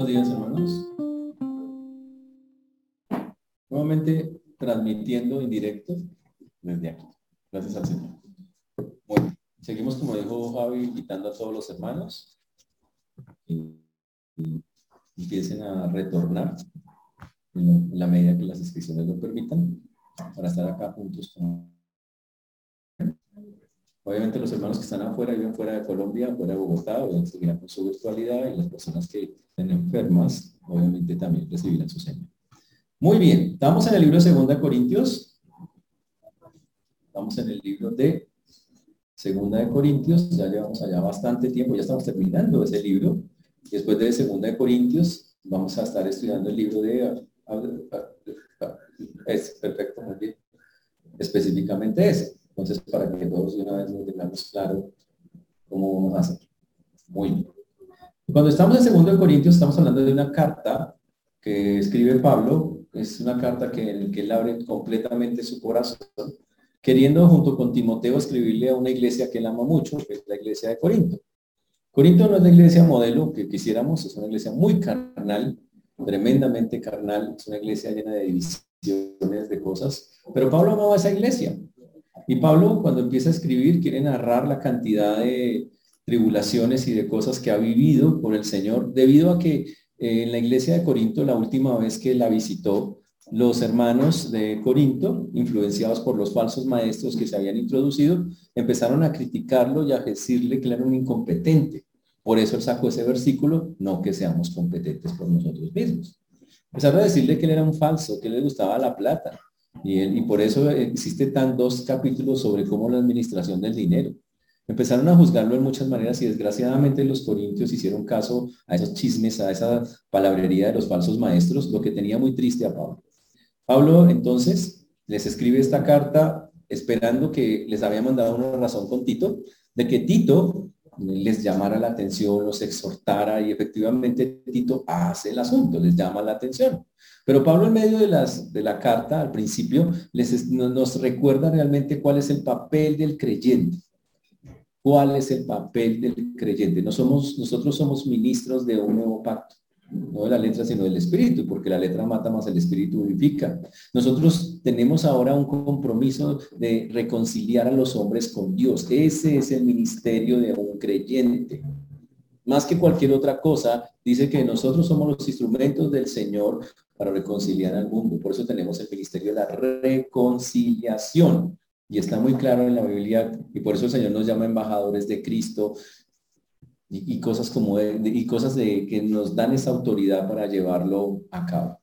Buenos días, hermanos. Nuevamente transmitiendo en directo desde aquí. Gracias al Señor. Bueno, seguimos como dijo Javi, invitando a todos los hermanos y, empiecen a retornar en la medida que las inscripciones lo permitan para estar acá juntos con Obviamente los hermanos que están afuera, viven fuera de Colombia, fuera de Bogotá, seguirán con su virtualidad y las personas que estén enfermas, obviamente también recibirán su señal. Muy bien, estamos en el libro de Segunda de Corintios. Estamos en el libro de Segunda de Corintios, ya llevamos allá bastante tiempo, ya estamos terminando ese libro. Después de Segunda de Corintios, vamos a estar estudiando el libro de... Es perfecto, muy bien. Específicamente ese. Entonces, para que todos de una vez nos tengamos claro cómo vamos a hacer. Muy bien. Cuando estamos en segundo de Corintios, estamos hablando de una carta que escribe Pablo. Es una carta que, que él abre completamente su corazón, queriendo junto con Timoteo escribirle a una iglesia que él ama mucho, que es la iglesia de Corinto. Corinto no es la iglesia modelo que quisiéramos, es una iglesia muy carnal, tremendamente carnal, es una iglesia llena de divisiones, de cosas, pero Pablo amaba esa iglesia y Pablo, cuando empieza a escribir, quiere narrar la cantidad de tribulaciones y de cosas que ha vivido por el Señor, debido a que eh, en la iglesia de Corinto, la última vez que la visitó, los hermanos de Corinto, influenciados por los falsos maestros que se habían introducido, empezaron a criticarlo y a decirle que era un incompetente. Por eso él sacó ese versículo, no que seamos competentes por nosotros mismos. Empezaron a decirle que él era un falso, que le gustaba la plata, y, por eso existen tan dos capítulos sobre cómo la administración del dinero. Empezaron a juzgarlo en muchas maneras y desgraciadamente los corintios hicieron caso a esos chismes, a esa palabrería de los falsos maestros, lo que tenía muy triste a Pablo. Pablo entonces les escribe esta carta esperando que les había mandado una razón con Tito, de que Tito les llamara la atención, los exhortara y efectivamente Tito hace el asunto, les llama la atención. Pero Pablo en medio de, las, de la carta, al principio, les, nos recuerda realmente cuál es el papel del creyente. ¿Cuál es el papel del creyente? No somos, nosotros somos ministros de un nuevo pacto, no de la letra, sino del espíritu, porque la letra mata más el espíritu vivifica. Nosotros tenemos ahora un compromiso de reconciliar a los hombres con Dios. Ese es el ministerio de un creyente más que cualquier otra cosa, dice que nosotros somos los instrumentos del Señor para reconciliar al mundo. Por eso tenemos el ministerio de la reconciliación. Y está muy claro en la Biblia, y por eso el Señor nos llama embajadores de Cristo y, cosas como y cosas de, que nos dan esa autoridad para llevarlo a cabo.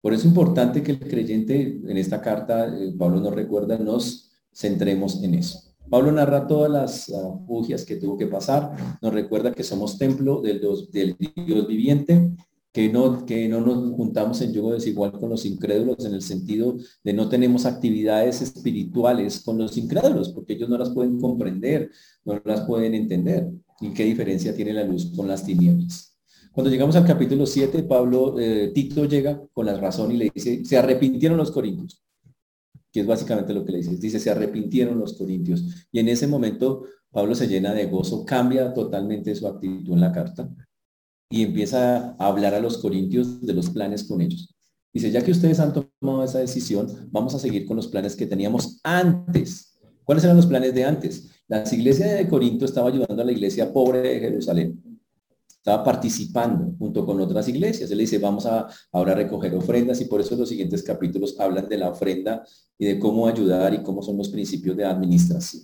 Por eso es importante que el creyente en esta carta, eh, Pablo nos recuerda, nos centremos en eso. Pablo narra todas las uh, que tuvo que pasar, nos recuerda que somos templo del del Dios viviente, que no, que no nos juntamos en yugo desigual con los incrédulos en el sentido de no tenemos actividades espirituales con los incrédulos, porque ellos no las pueden comprender, no las pueden entender. ¿Y qué diferencia tiene la luz con las tinieblas? Cuando llegamos al capítulo 7, Pablo, eh, Tito llega con la razón y le dice, se arrepintieron los corintios que es básicamente lo que le dice. Dice, se arrepintieron los corintios. Y en ese momento Pablo se llena de gozo, cambia totalmente su actitud en la carta y empieza a hablar a los corintios de los planes con ellos. Dice, ya que ustedes han tomado esa decisión, vamos a seguir con los planes que teníamos antes. ¿Cuáles eran los planes de antes? La iglesia de Corinto estaba ayudando a la iglesia pobre de Jerusalén estaba participando junto con otras iglesias. Él dice, vamos a ahora recoger ofrendas y por eso los siguientes capítulos hablan de la ofrenda y de cómo ayudar y cómo son los principios de administración.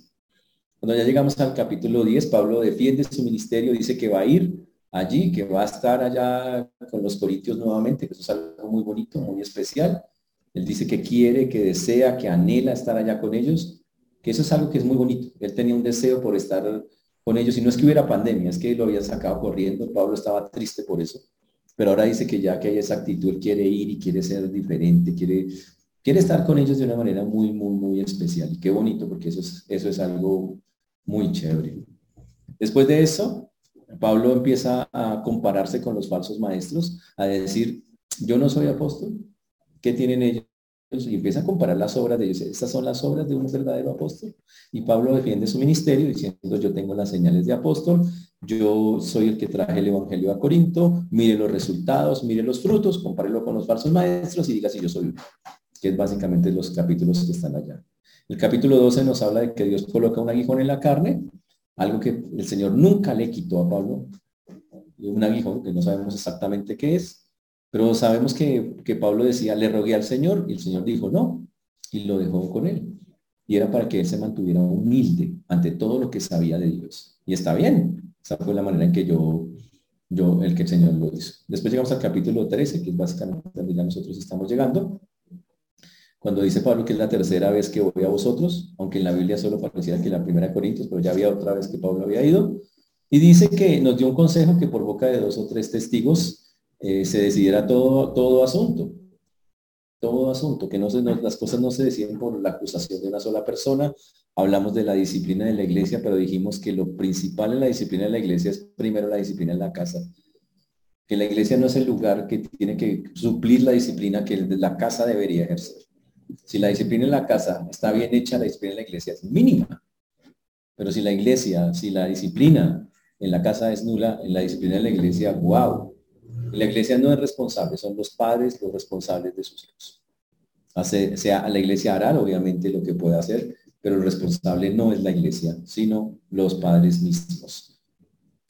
Cuando ya llegamos al capítulo 10, Pablo defiende su ministerio, dice que va a ir allí, que va a estar allá con los corintios nuevamente, que eso es algo muy bonito, muy especial. Él dice que quiere, que desea, que anhela estar allá con ellos, que eso es algo que es muy bonito. Él tenía un deseo por estar con ellos. Y no es que hubiera pandemia, es que lo habían sacado corriendo. Pablo estaba triste por eso. Pero ahora dice que ya que hay esa actitud, él quiere ir y quiere ser diferente, quiere, quiere estar con ellos de una manera muy, muy, muy especial. Y qué bonito, porque eso es, eso es algo muy chévere. Después de eso, Pablo empieza a compararse con los falsos maestros, a decir, yo no soy apóstol, ¿qué tienen ellos? y empieza a comparar las obras de ellos. Estas son las obras de un verdadero apóstol. Y Pablo defiende su ministerio diciendo, yo tengo las señales de apóstol yo soy el que traje el Evangelio a Corinto, mire los resultados, mire los frutos, compárelo con los falsos maestros y diga si yo soy que es básicamente los capítulos que están allá. El capítulo 12 nos habla de que Dios coloca un aguijón en la carne, algo que el Señor nunca le quitó a Pablo, un aguijón que no sabemos exactamente qué es, pero sabemos que, que Pablo decía, le rogué al Señor y el Señor dijo no, y lo dejó con él. Y era para que él se mantuviera humilde ante todo lo que sabía de Dios. Y está bien, esa fue la manera en que yo, yo el que el Señor lo hizo. Después llegamos al capítulo 13, que es básicamente donde ya nosotros estamos llegando cuando dice Pablo que es la tercera vez que voy a vosotros, aunque en la Biblia solo parecía que la primera Corintios, pero ya había otra vez que Pablo había ido, y dice que nos dio un consejo que por boca de dos o tres testigos eh, se decidiera todo, todo asunto, todo asunto, que no se, las cosas no se deciden por la acusación de una sola persona. Hablamos de la disciplina de la iglesia, pero dijimos que lo principal en la disciplina de la iglesia es primero la disciplina en la casa. Que la iglesia no es el lugar que tiene que suplir la disciplina que la casa debería ejercer. Si la disciplina en la casa está bien hecha, la disciplina en la iglesia es mínima. Pero si la iglesia, si la disciplina en la casa es nula, en la disciplina de la iglesia, wow. La iglesia no es responsable, son los padres los responsables de sus hijos. Hace, sea, la iglesia hará obviamente lo que puede hacer, pero el responsable no es la iglesia, sino los padres mismos.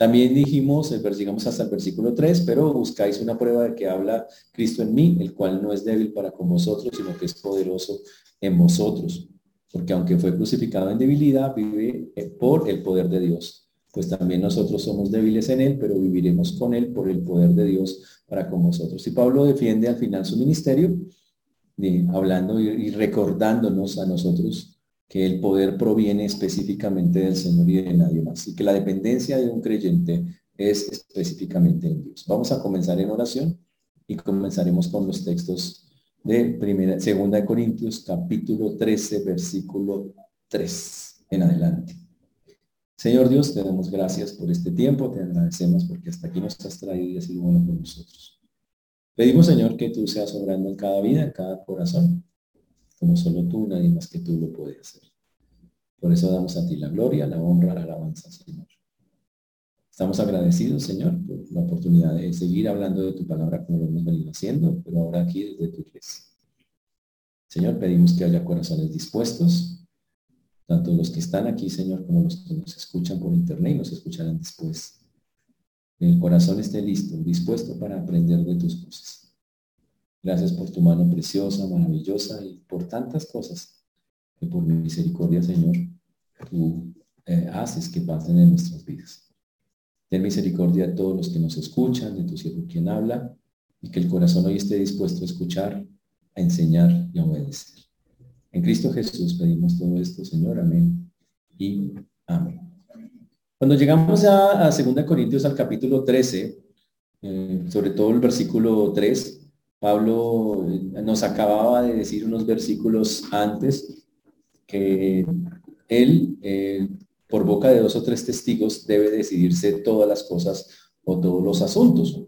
También dijimos, digamos hasta el versículo 3, pero buscáis una prueba de que habla Cristo en mí, el cual no es débil para con vosotros, sino que es poderoso en vosotros. Porque aunque fue crucificado en debilidad, vive eh, por el poder de Dios. Pues también nosotros somos débiles en él, pero viviremos con él por el poder de Dios para con vosotros. Y Pablo defiende al final su ministerio, hablando y recordándonos a nosotros que el poder proviene específicamente del Señor y de nadie más, y que la dependencia de un creyente es específicamente en Dios. Vamos a comenzar en oración y comenzaremos con los textos de primera, segunda de Corintios, capítulo 13, versículo 3 en adelante. Señor Dios, te damos gracias por este tiempo, te agradecemos porque hasta aquí nos has traído y has sido bueno con nosotros. Pedimos, Señor, que tú seas obrando en cada vida, en cada corazón, como solo tú, nadie más que tú lo puede hacer. Por eso damos a ti la gloria, la honra, la alabanza, Señor. Estamos agradecidos, Señor, por la oportunidad de seguir hablando de tu palabra como lo hemos venido haciendo, pero ahora aquí desde tu iglesia. Señor, pedimos que haya corazones dispuestos, tanto los que están aquí, Señor, como los que nos escuchan por internet y nos escucharán después. El corazón esté listo, dispuesto para aprender de tus cosas. Gracias por tu mano preciosa, maravillosa y por tantas cosas que por mi misericordia, Señor, tú eh, haces que pasen en nuestras vidas. Ten misericordia de todos los que nos escuchan, de tu siervo quien habla, y que el corazón hoy esté dispuesto a escuchar, a enseñar y a obedecer. En Cristo Jesús pedimos todo esto, Señor. Amén y amén. Cuando llegamos a, a 2 Corintios al capítulo 13, eh, sobre todo el versículo 3, Pablo eh, nos acababa de decir unos versículos antes que él, eh, por boca de dos o tres testigos, debe decidirse todas las cosas o todos los asuntos.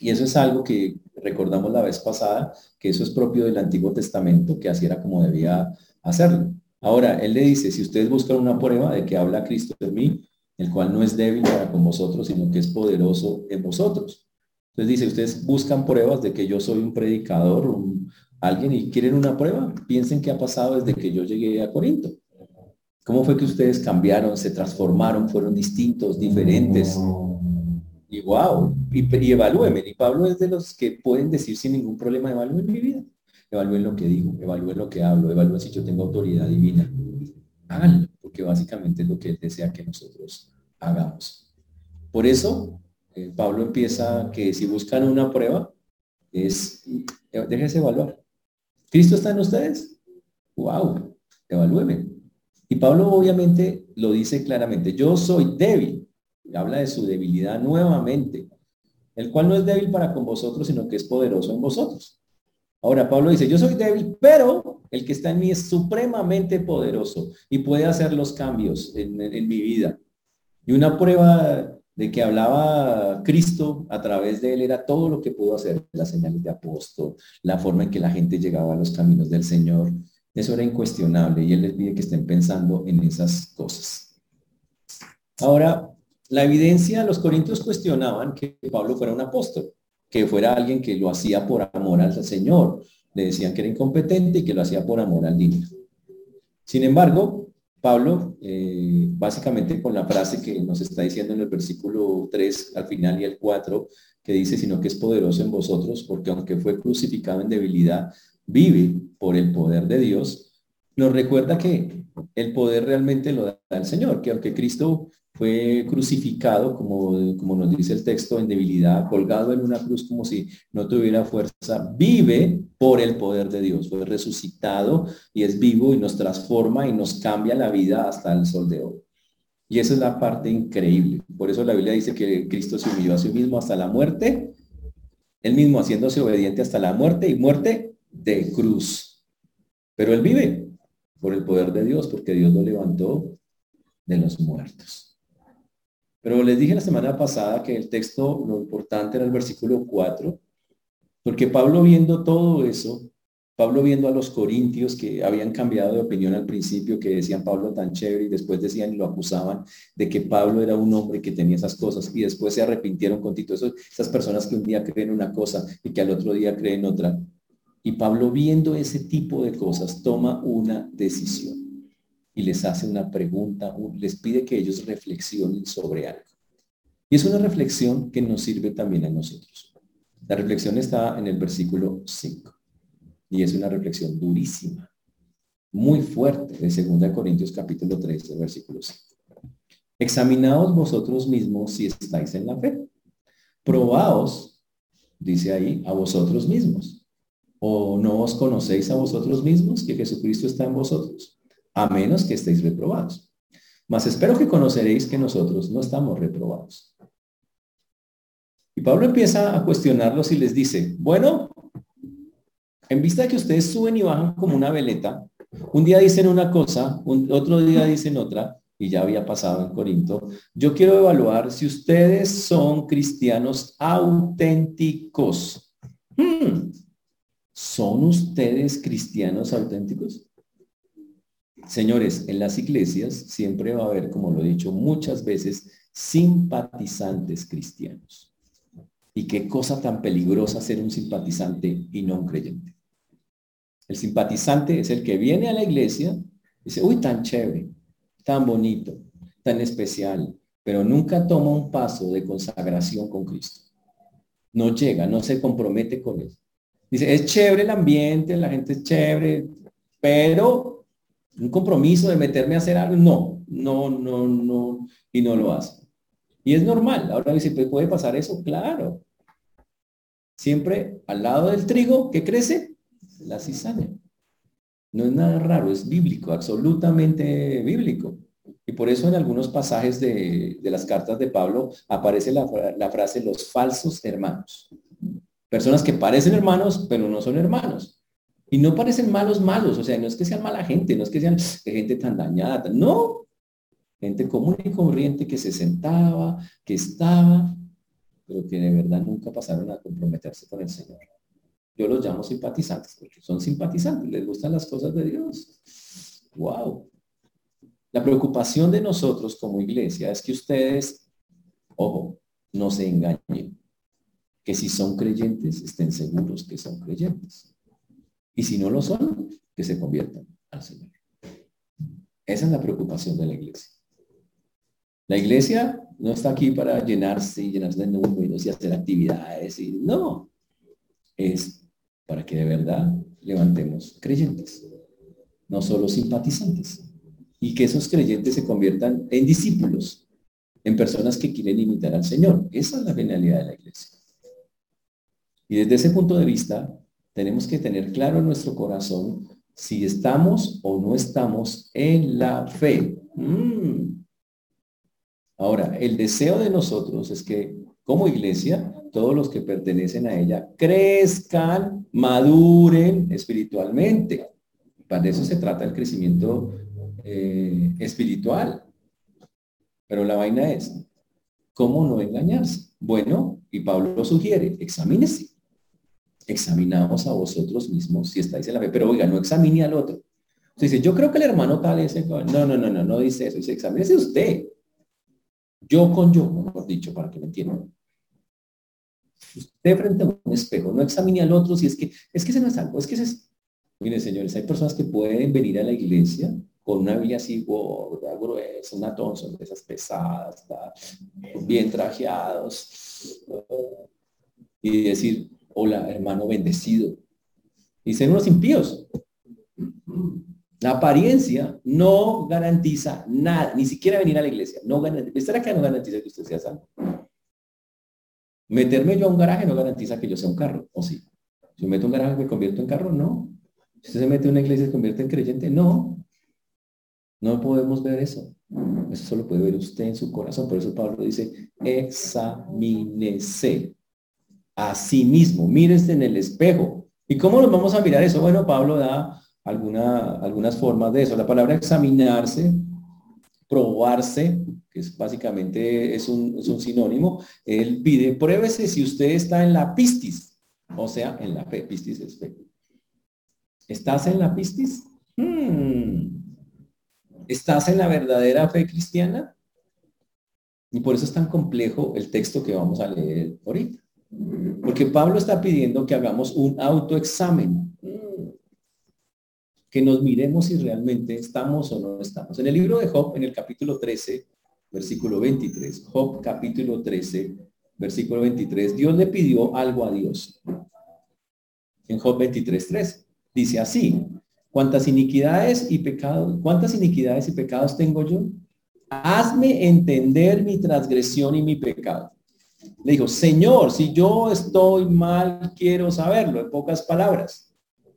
Y eso es algo que recordamos la vez pasada, que eso es propio del Antiguo Testamento, que así era como debía hacerlo. Ahora, él le dice, si ustedes buscan una prueba de que habla Cristo en mí, el cual no es débil para con vosotros, sino que es poderoso en vosotros. Entonces dice, ustedes buscan pruebas de que yo soy un predicador, un, alguien y quieren una prueba. Piensen qué ha pasado desde que yo llegué a Corinto. ¿Cómo fue que ustedes cambiaron, se transformaron, fueron distintos, diferentes? Y wow, y, y evalúenme. Y Pablo es de los que pueden decir sin ningún problema, evalúen mi vida. Evalúen lo que digo, evalúen lo que hablo, evalúen si yo tengo autoridad divina. Háganlo, porque básicamente es lo que él desea que nosotros hagamos. Por eso, eh, Pablo empieza que si buscan una prueba, es, déjense evaluar. ¿Cristo está en ustedes? ¡Wow! Evalúenme. Y Pablo obviamente lo dice claramente, yo soy débil. Habla de su debilidad nuevamente, el cual no es débil para con vosotros, sino que es poderoso en vosotros. Ahora Pablo dice, yo soy débil, pero el que está en mí es supremamente poderoso y puede hacer los cambios en mi vida. Y una prueba de que hablaba Cristo a través de él era todo lo que pudo hacer, las señales de apóstol, la forma en que la gente llegaba a los caminos del Señor. Eso era incuestionable y él les pide que estén pensando en esas cosas. Ahora, la evidencia, los corintios cuestionaban que Pablo fuera un apóstol, que fuera alguien que lo hacía por amor al Señor. Le decían que era incompetente y que lo hacía por amor al dinero. Sin embargo, Pablo, eh, básicamente con la frase que nos está diciendo en el versículo 3 al final y el 4, que dice, sino que es poderoso en vosotros, porque aunque fue crucificado en debilidad, vive por el poder de Dios, nos recuerda que el poder realmente lo da el Señor, que aunque Cristo fue crucificado, como, como nos dice el texto, en debilidad, colgado en una cruz como si no tuviera fuerza, vive por el poder de Dios, fue resucitado y es vivo y nos transforma y nos cambia la vida hasta el sol de hoy. Y esa es la parte increíble. Por eso la Biblia dice que Cristo se humilló a sí mismo hasta la muerte, él mismo haciéndose obediente hasta la muerte y muerte de cruz. Pero él vive por el poder de Dios, porque Dios lo levantó de los muertos. Pero les dije la semana pasada que el texto, lo importante era el versículo 4, porque Pablo viendo todo eso, Pablo viendo a los corintios que habían cambiado de opinión al principio, que decían Pablo tan chévere y después decían y lo acusaban de que Pablo era un hombre que tenía esas cosas y después se arrepintieron con Tito. esas personas que un día creen una cosa y que al otro día creen otra. Y Pablo viendo ese tipo de cosas toma una decisión y les hace una pregunta, les pide que ellos reflexionen sobre algo. Y es una reflexión que nos sirve también a nosotros. La reflexión está en el versículo 5 y es una reflexión durísima, muy fuerte, de 2 Corintios capítulo 3, versículo 5. Examinaos vosotros mismos si estáis en la fe. Probaos, dice ahí, a vosotros mismos. ¿O no os conocéis a vosotros mismos que Jesucristo está en vosotros? A menos que estéis reprobados. Mas espero que conoceréis que nosotros no estamos reprobados. Y Pablo empieza a cuestionarlos y les dice, bueno, en vista de que ustedes suben y bajan como una veleta, un día dicen una cosa, otro día dicen otra, y ya había pasado en Corinto, yo quiero evaluar si ustedes son cristianos auténticos. Hmm. ¿Son ustedes cristianos auténticos? Señores, en las iglesias siempre va a haber, como lo he dicho muchas veces, simpatizantes cristianos. Y qué cosa tan peligrosa ser un simpatizante y no un creyente. El simpatizante es el que viene a la iglesia y dice, uy, tan chévere, tan bonito, tan especial, pero nunca toma un paso de consagración con Cristo. No llega, no se compromete con él. Dice, es chévere el ambiente, la gente es chévere, pero un compromiso de meterme a hacer algo, no, no, no, no, y no lo hace. Y es normal. Ahora dice, ¿puede pasar eso? Claro. Siempre al lado del trigo que crece, la cizaña. No es nada raro, es bíblico, absolutamente bíblico. Y por eso en algunos pasajes de, las cartas de Pablo aparece la, la, frase los falsos hermanos. Personas que parecen hermanos, pero no son hermanos. Y no parecen malos malos, o sea, no es que sean mala gente, no es que sean gente tan dañada, no. Gente común y corriente que se sentaba, que estaba, pero que de verdad nunca pasaron a comprometerse con el Señor. Yo los llamo simpatizantes, porque son simpatizantes, les gustan las cosas de Dios. ¡Wow! La preocupación de nosotros como iglesia es que ustedes, ojo, no se engañen. Que si son creyentes, estén seguros que son creyentes. Y si no lo son, que se conviertan al Señor. Esa es la preocupación de la iglesia. La iglesia no está aquí para llenarse y llenarse de números y hacer actividades. Y, no, es para que de verdad levantemos creyentes, no solo simpatizantes, y que esos creyentes se conviertan en discípulos, en personas que quieren imitar al Señor. Esa es la finalidad de la iglesia. Y desde ese punto de vista, tenemos que tener claro en nuestro corazón si estamos o no estamos en la fe. Mm. Ahora, el deseo de nosotros es que como iglesia todos los que pertenecen a ella crezcan, maduren espiritualmente. Para eso se trata el crecimiento eh, espiritual. Pero la vaina es, ¿cómo no engañarse? Bueno, y Pablo lo sugiere, examínese. Examinaos a vosotros mismos si estáis en la fe. Pero oiga, no examine al otro. Usted dice, yo creo que el hermano tal es... No, no, no, no, no dice eso. Dice, examínese usted. Yo con yo, mejor dicho, para que me entiendan. Usted frente a un espejo, no examine al otro si es que, es que ese no es algo, es que es... Mire, señores, hay personas que pueden venir a la iglesia con una Biblia así gorda, gruesa, una tonson de esas pesadas, bien trajeados, y decir, hola, hermano bendecido. Y ser unos impíos. La apariencia no garantiza nada, ni siquiera venir a la iglesia. No garantiza, estar acá no garantiza que usted sea salvo. Meterme yo a un garaje no garantiza que yo sea un carro, ¿o sí? Si me meto a un garaje me convierto en carro, no. Si usted se mete a una iglesia y se convierte en creyente, no. No podemos ver eso. Eso solo puede ver usted en su corazón. Por eso Pablo dice, examínese a sí mismo, mírese en el espejo. ¿Y cómo nos vamos a mirar eso? Bueno, Pablo da alguna, algunas formas de eso. La palabra examinarse, probarse, que es básicamente es un, es un sinónimo, él pide, pruébese si usted está en la pistis, o sea, en la fe, pistis es. ¿Estás en la pistis? Hmm. ¿Estás en la verdadera fe cristiana? Y por eso es tan complejo el texto que vamos a leer ahorita. Porque Pablo está pidiendo que hagamos un autoexamen que nos miremos si realmente estamos o no estamos. En el libro de Job, en el capítulo 13, versículo 23, Job capítulo 13, versículo 23, Dios le pidió algo a Dios. En Job 23, 3, dice así, ¿cuántas iniquidades y pecados, cuántas iniquidades y pecados tengo yo? Hazme entender mi transgresión y mi pecado. Le dijo, Señor, si yo estoy mal, quiero saberlo, en pocas palabras.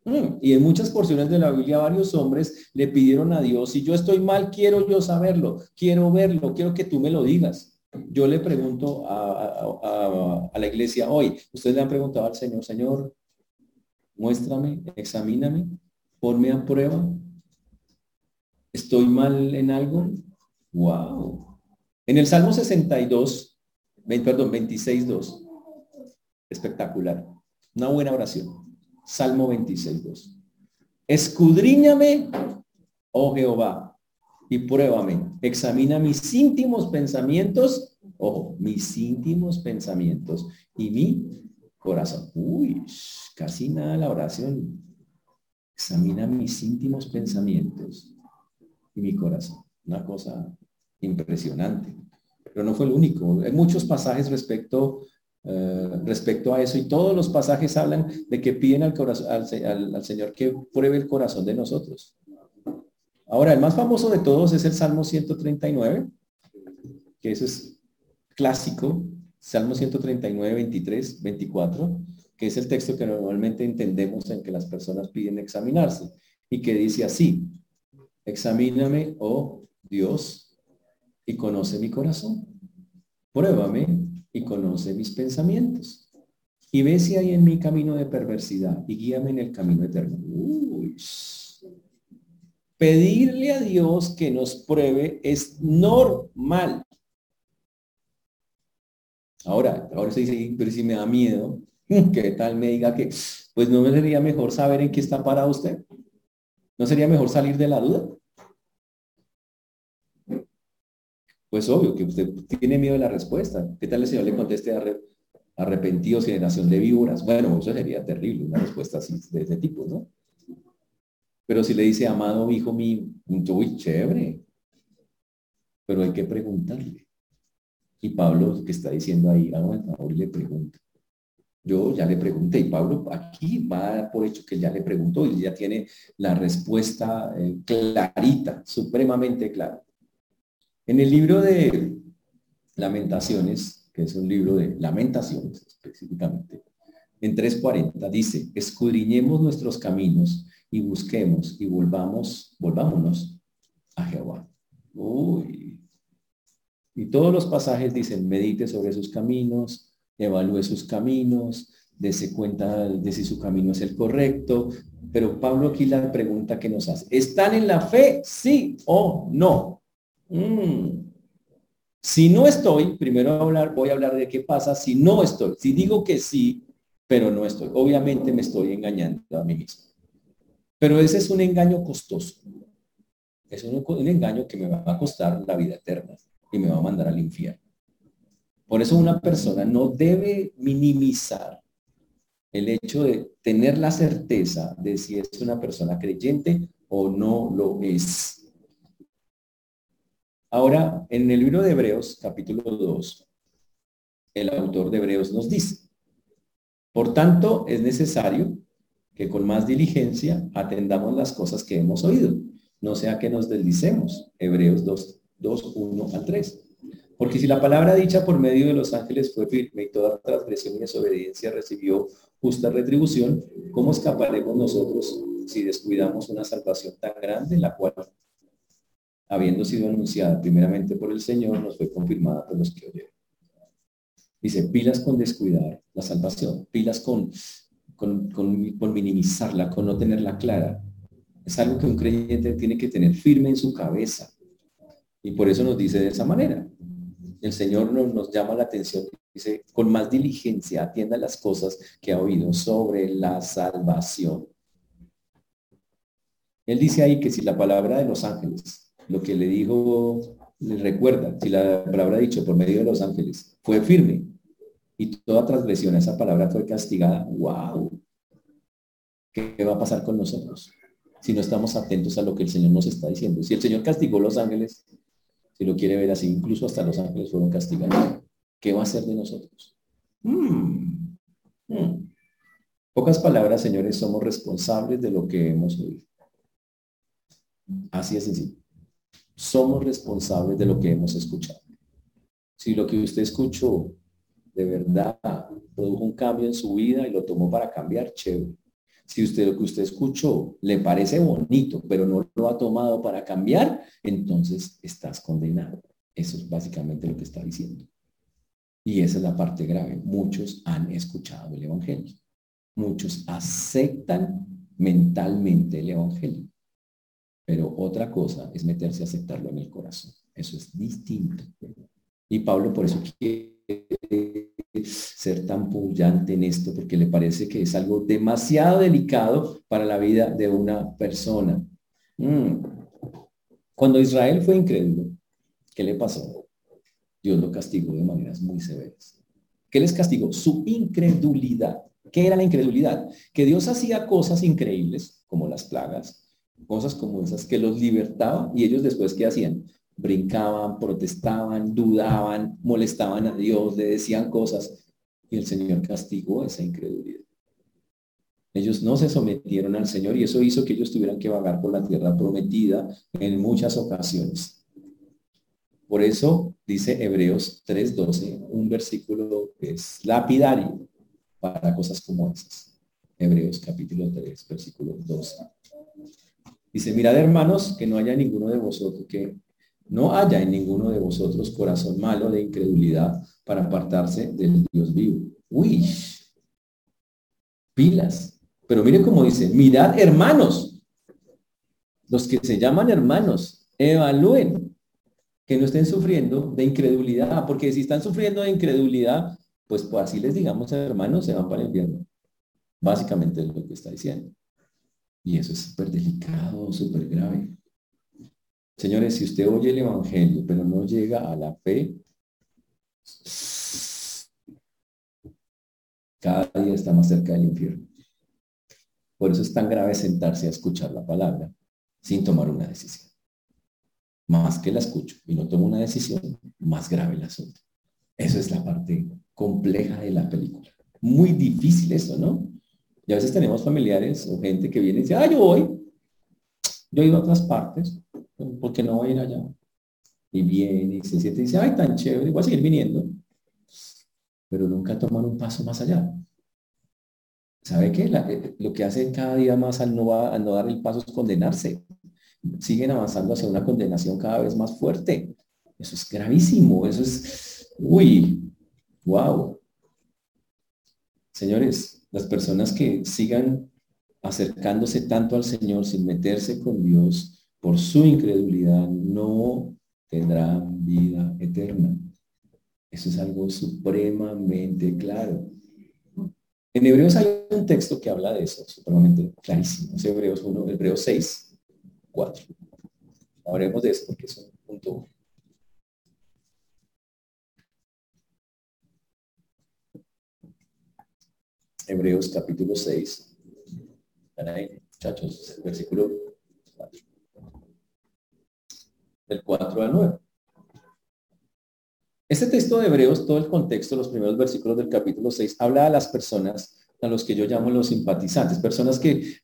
Mm, y en muchas porciones de la Biblia varios hombres le pidieron a Dios, si yo estoy mal, quiero yo saberlo, quiero verlo, quiero que tú me lo digas. Yo le pregunto a, la iglesia hoy, ustedes le han preguntado al Señor, Señor, muéstrame, examíname, ponme a prueba. ¿Estoy mal en algo? Wow. En el Salmo 62, perdón, 26, 2. Espectacular. Una buena oración. Salmo 26, 2. Escudriñame, oh Jehová, y pruébame. Examina mis íntimos pensamientos, ojo, mis íntimos pensamientos y mi corazón. Uy, casi nada la oración. Examina mis íntimos pensamientos y mi corazón. Una cosa impresionante. Pero no fue el único. Hay muchos pasajes respecto eh, respecto a eso y todos los pasajes hablan de que piden al, corazón, al, Señor que pruebe el corazón de nosotros. Ahora, el más famoso de todos es el Salmo 139, que ese es clásico, Salmo 139, 23, 24, que es el texto que normalmente entendemos en que las personas piden examinarse y que dice así, examíname, oh Dios, y conoce mi corazón. Pruébame y conoce mis pensamientos. Y ve si hay en mi camino de perversidad y guíame en el camino eterno. Pedirle a Dios que nos pruebe es normal. Ahora, ahora se dice, pero si me da miedo, ¿qué tal me diga que, pues no me sería mejor saber en qué está parado usted? ¿No sería mejor salir de la duda? Pues obvio que usted tiene miedo de la respuesta. ¿Qué tal el Señor le conteste arrepentidos, generación de víboras? Bueno, eso sería terrible, una respuesta así de ese tipo, ¿no? Pero si le dice, amado hijo mío, uy, chévere. Pero hay que preguntarle. Y Pablo, que está diciendo ahí, el favor y le pregunta. Yo ya le pregunté y Pablo aquí va por hecho que ya le preguntó y ya tiene la respuesta eh, clarita, supremamente clara. En el libro de Lamentaciones, que es un libro de lamentaciones específicamente, en 3.40 dice, escudriñemos nuestros caminos y busquemos y volvamos, volvámonos a Jehová. Y todos los pasajes dicen, medite sobre sus caminos, evalúe sus caminos, dese cuenta de si su camino es el correcto. Pero Pablo aquí la pregunta que nos hace, ¿están en la fe? Sí o no. Mm. Si no estoy, primero voy a hablar de qué pasa si no estoy. Si digo que sí, pero no estoy. Obviamente me estoy engañando a mí mismo. Pero ese es un engaño costoso. Es un, un engaño que me va a costar la vida eterna. y me va a mandar al infierno. Por eso una persona no debe minimizar el hecho de tener la certeza de si es una persona creyente o no lo es. Ahora, en el libro de Hebreos, capítulo 2, el autor de Hebreos nos dice, por tanto, es necesario que con más diligencia atendamos las cosas que hemos oído, no sea que nos deslicemos. Hebreos 2, 2 1 al 3. Porque si la palabra dicha por medio de los ángeles fue firme y toda transgresión y desobediencia recibió justa retribución, ¿cómo escaparemos nosotros si descuidamos una salvación tan grande, la cual, habiendo sido anunciada primeramente por el Señor, nos fue confirmada por los que oyeron? Dice, pilas con descuidar la salvación, pilas con, con, con, minimizarla, con no tenerla clara. Es algo que un creyente tiene que tener firme en su cabeza. Y por eso nos dice de esa manera. El Señor nos, nos llama la atención, dice, con más diligencia atienda las cosas que ha oído sobre la salvación. Él dice ahí que si la palabra de los ángeles, lo que le dijo, le recuerda, si la palabra dicho por medio de los ángeles fue firme, y toda transgresión esa palabra fue castigada, wow. ¿Qué va a pasar con nosotros? Si no estamos atentos a lo que el Señor nos está diciendo. Si el Señor castigó los ángeles, si lo quiere ver así, incluso hasta los ángeles fueron castigados. ¿Qué va a hacer de nosotros? Hmm. Hmm. Pocas palabras, señores, somos responsables de lo que hemos oído. Así es sencillo. Somos responsables de lo que hemos escuchado. Si lo que usted escuchó de verdad produjo un cambio en su vida y lo tomó para cambiar, chévere. Si usted lo que usted escuchó le parece bonito, pero no lo ha tomado para cambiar, entonces estás condenado. Eso es básicamente lo que está diciendo. Y esa es la parte grave. Muchos han escuchado el Evangelio. Muchos aceptan mentalmente el Evangelio. Pero otra cosa es meterse a aceptarlo en el corazón. Eso es distinto. Y Pablo por eso quiere ser tan pullante en esto porque le parece que es algo demasiado delicado para la vida de una persona. Mm. Cuando Israel fue incrédulo, ¿qué le pasó? Dios lo castigó de maneras muy severas. ¿Qué les castigó? Su incredulidad. ¿Qué era la incredulidad? Que Dios hacía cosas increíbles, como las plagas, cosas como esas, que los libertaba y ellos después, ¿qué hacían? brincaban, protestaban, dudaban, molestaban a Dios, le decían cosas y el Señor castigó esa incredulidad. Ellos no se sometieron al Señor y eso hizo que ellos tuvieran que vagar por la tierra prometida en muchas ocasiones. Por eso dice Hebreos 3:12, un versículo que es lapidario para cosas como esas. Hebreos capítulo 3, versículo 12. Dice, mirad hermanos, que no haya ninguno de vosotros que no haya en ninguno de vosotros corazón malo de incredulidad para apartarse del Dios vivo. Uy, pilas. Pero mire cómo dice, mirad hermanos, los que se llaman hermanos, evalúen que no estén sufriendo de incredulidad, porque si están sufriendo de incredulidad, pues, pues así les digamos hermanos, se van para el infierno. Básicamente es lo que está diciendo. Y eso es súper delicado, súper grave. Señores, si usted oye el Evangelio, pero no llega a la fe, cada día está más cerca del infierno. Por eso es tan grave sentarse a escuchar la palabra sin tomar una decisión. Más que la escucho y no tomo una decisión, más grave el asunto. Eso es la parte compleja de la película. Muy difícil eso, ¿no? Y a veces tenemos familiares o gente que viene y dice, ah, yo voy. Yo he ido a otras partes porque no voy a ir allá? Y viene y se siente y dice, ay, tan chévere, voy a seguir viniendo. Pero nunca toman un paso más allá. ¿Sabe qué? Eh, lo que hacen cada día más al no, al no dar el paso es condenarse. Siguen avanzando hacia una condenación cada vez más fuerte. Eso es gravísimo. Eso es, uy, wow. Señores, las personas que sigan acercándose tanto al Señor sin meterse con Dios, por su incredulidad no tendrán vida eterna. Eso es algo supremamente claro. En Hebreos hay un texto que habla de eso, supremamente clarísimo. Es Hebreos 1, Hebreos 6, 4. Hablemos de eso porque es un punto Hebreos capítulo 6. ¿Están muchachos? Versículo 4. Del 4 al 9. Este texto de Hebreos, todo el contexto, los primeros versículos del capítulo 6, habla a las personas a los que yo llamo los simpatizantes, personas que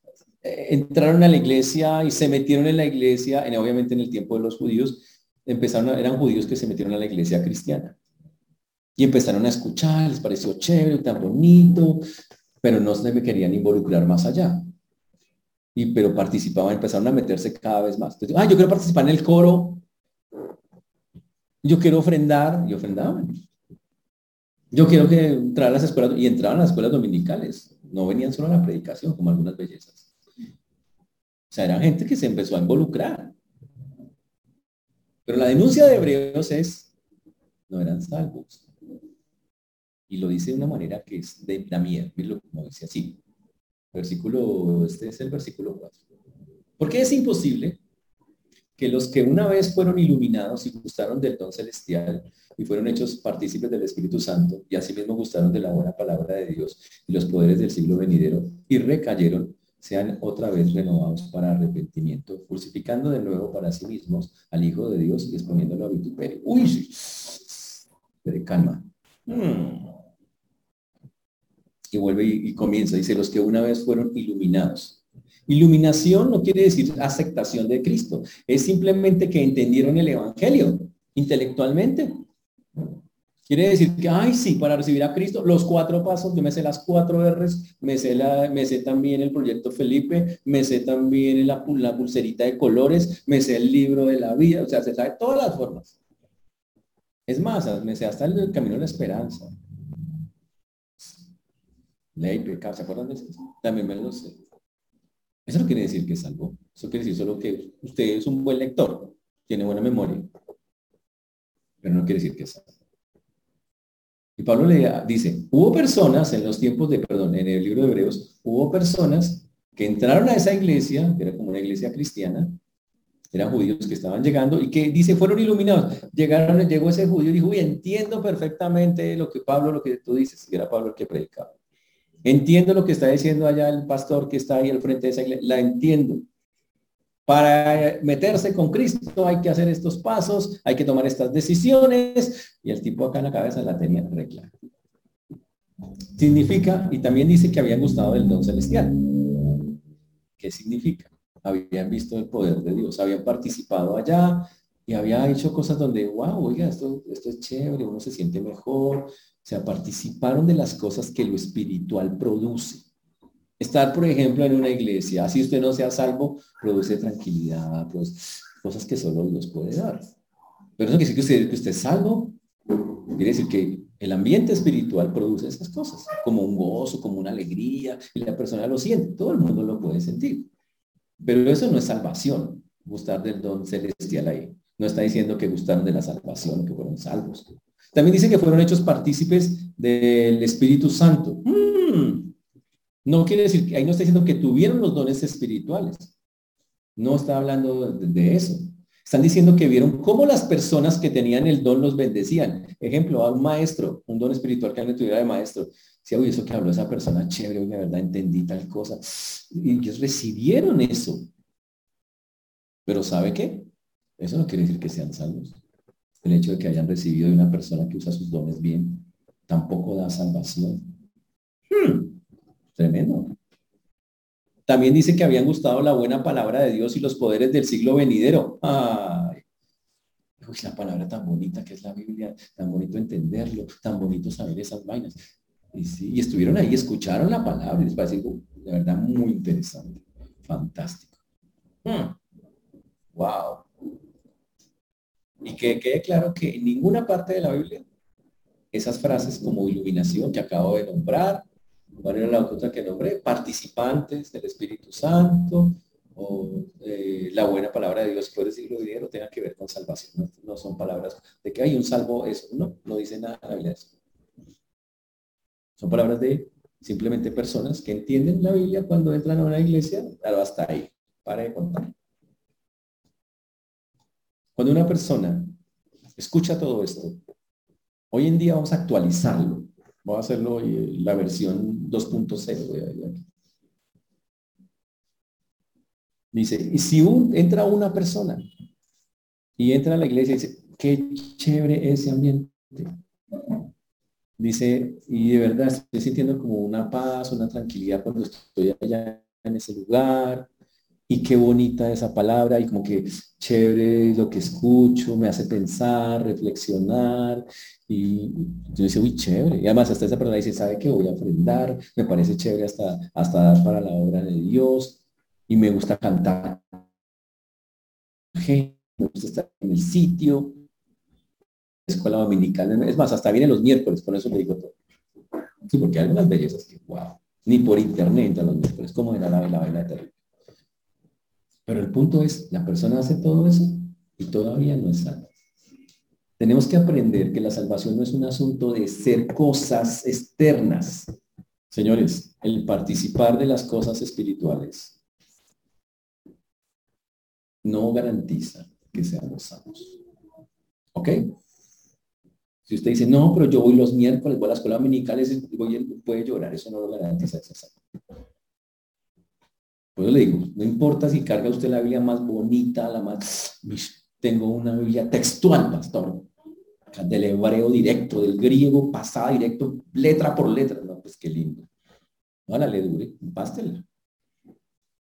eh, entraron a la iglesia y se metieron en la iglesia, en, obviamente en el tiempo de los judíos, empezaron, eran judíos que se metieron a la iglesia cristiana. Y empezaron a escuchar, les pareció chévere, tan bonito, pero no se me querían involucrar más allá. Y, pero participaban, empezaron a meterse cada vez más. Entonces, ah, yo quiero participar en el coro, yo quiero ofrendar, y ofrendaban. Yo quiero que entrar a las escuelas, y entraban a las escuelas dominicales, no venían solo a la predicación, como algunas bellezas. O sea, era gente que se empezó a involucrar. Pero la denuncia de Hebreos es, no eran salvos. Y lo dice de una manera que es de la mía, como dice así. Versículo, este es el versículo 4. Porque es imposible que los que una vez fueron iluminados y gustaron del don celestial y fueron hechos partícipes del Espíritu Santo y asimismo gustaron de la buena palabra de Dios y los poderes del siglo venidero y recayeron, sean otra vez renovados para arrepentimiento, pulsificando de nuevo para sí mismos al Hijo de Dios y exponiéndolo a vituperio. Uy. Pero calma. Hmm. Y vuelve y, y comienza, dice, los que una vez fueron iluminados. Iluminación no quiere decir aceptación de Cristo, es simplemente que entendieron el Evangelio intelectualmente. Quiere decir que, ay, sí, para recibir a Cristo, los cuatro pasos, yo me sé las cuatro R's, me sé, la, me sé también el proyecto Felipe, me sé también la, la pulserita de colores, me sé el libro de la vida, o sea, se sabe todas las formas. Es más, me sé hasta el, camino de la esperanza. Ley, pecado, ¿se acuerdan de eso? También me lo. Eso no quiere decir que es salvo. Eso quiere decir solo que usted es un buen lector, tiene buena memoria. Pero no quiere decir que es salvo. Y Pablo le dice, hubo personas en los tiempos de, perdón, en el libro de Hebreos, hubo personas que entraron a esa iglesia, que era como una iglesia cristiana, eran judíos que estaban llegando y que dice fueron iluminados. Llegaron, llegó ese judío y dijo, uy, entiendo perfectamente lo que Pablo, lo que tú dices, y era Pablo el que predicaba. Entiendo lo que está diciendo allá el pastor que está ahí al frente de esa iglesia, la entiendo. Para meterse con Cristo hay que hacer estos pasos, hay que tomar estas decisiones y el tipo acá en la cabeza la tenía reclara. Significa, y también dice que habían gustado del don celestial. ¿Qué significa? Habían visto el poder de Dios, habían participado allá y había hecho cosas donde, wow, oiga, esto, esto es chévere, uno se siente mejor. O sea, participaron de las cosas que lo espiritual produce. Estar, por ejemplo, en una iglesia, así usted no sea salvo, produce tranquilidad, pues, cosas que solo Dios puede dar. Pero eso quiere decir que usted, que usted es salvo, quiere decir que el ambiente espiritual produce esas cosas, como un gozo, como una alegría, y la persona lo siente, todo el mundo lo puede sentir. Pero eso no es salvación, gustar del don celestial ahí. No está diciendo que gustaron de la salvación, que fueron salvos. También dice que fueron hechos partícipes del Espíritu Santo. Mm. No quiere decir que ahí no está diciendo que tuvieron los dones espirituales. No está hablando de, eso. Están diciendo que vieron cómo las personas que tenían el don los bendecían. Ejemplo, a un maestro, un don espiritual que alguien tuviera de maestro. Si oye, eso que habló esa persona, chévere, de verdad entendí tal cosa. Y ellos recibieron eso. Pero ¿sabe qué? Eso no quiere decir que sean salvos. El hecho de que hayan recibido de una persona que usa sus dones bien tampoco da salvación. Hmm. Tremendo. También dice que habían gustado la buena palabra de Dios y los poderes del siglo venidero. Ay, uy, la palabra tan bonita que es la Biblia, tan bonito entenderlo, tan bonito saber esas vainas. Y, estuvieron ahí, escucharon la palabra y les parece de verdad muy interesante, fantástico. Wow. Y que quede claro que en ninguna parte de la Biblia esas frases como iluminación que acabo de nombrar, ¿Cuál era la otra que nombré? Participantes del Espíritu Santo o eh, la buena palabra de Dios, por decirlo bien, no tenga que ver con salvación. No, son palabras de que hay un salvo, eso no, no dice nada la Biblia. Son palabras de simplemente personas que entienden la Biblia cuando entran a una iglesia, pero hasta ahí, para de contar. Cuando una persona escucha todo esto, hoy en día vamos a actualizarlo. Voy a hacerlo hoy, la versión 2.0. Dice, y si entra una persona y entra a la iglesia y dice, qué chévere ese ambiente. Dice, y de verdad estoy sintiendo como una paz, una tranquilidad cuando estoy allá en ese lugar. Y qué bonita esa palabra y como que chévere lo que escucho, me hace pensar, reflexionar. Y yo dice, uy, chévere. Y además hasta esa persona dice, ¿sabe qué? Voy a aprender, me parece chévere hasta, hasta dar para la obra de Dios. Y me gusta cantar. Me gusta estar en el sitio. Escuela dominical. Es más, hasta viene los miércoles, con eso me digo todo. Sí, porque hay algunas bellezas que, wow. Ni por internet a los miércoles. ¿Cómo era la vela, la terrible? Pero el punto es, la persona hace todo eso y todavía no es salva. Tenemos que aprender que la salvación no es un asunto de ser cosas externas. Señores, el participar de las cosas espirituales no garantiza que seamos salvos. ¿Ok? Si usted dice, no, pero yo voy los miércoles, voy a la escuela dominical, puede llorar, eso no lo garantiza ser Pues le digo, no importa si carga usted la Biblia más bonita, la más... Tengo una Biblia textual, pastor, del hebreo directo, del griego pasada directo, letra por letra. No, pues qué lindo. La le dure, pástela.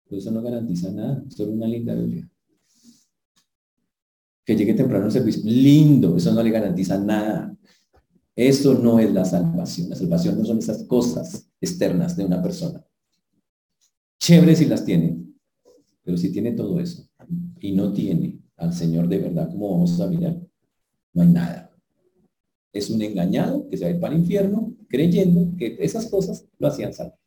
Pero eso no garantiza nada, solo una linda Biblia. Que llegue temprano al servicio, lindo, eso no le garantiza nada. Eso no es la salvación. La salvación no son esas cosas externas de una persona. Chévere si las tiene, pero si tiene todo eso y no tiene al Señor de verdad, como vamos a mirar, no hay nada. Es un engañado que se va a ir para el infierno creyendo que esas cosas lo hacían salvo.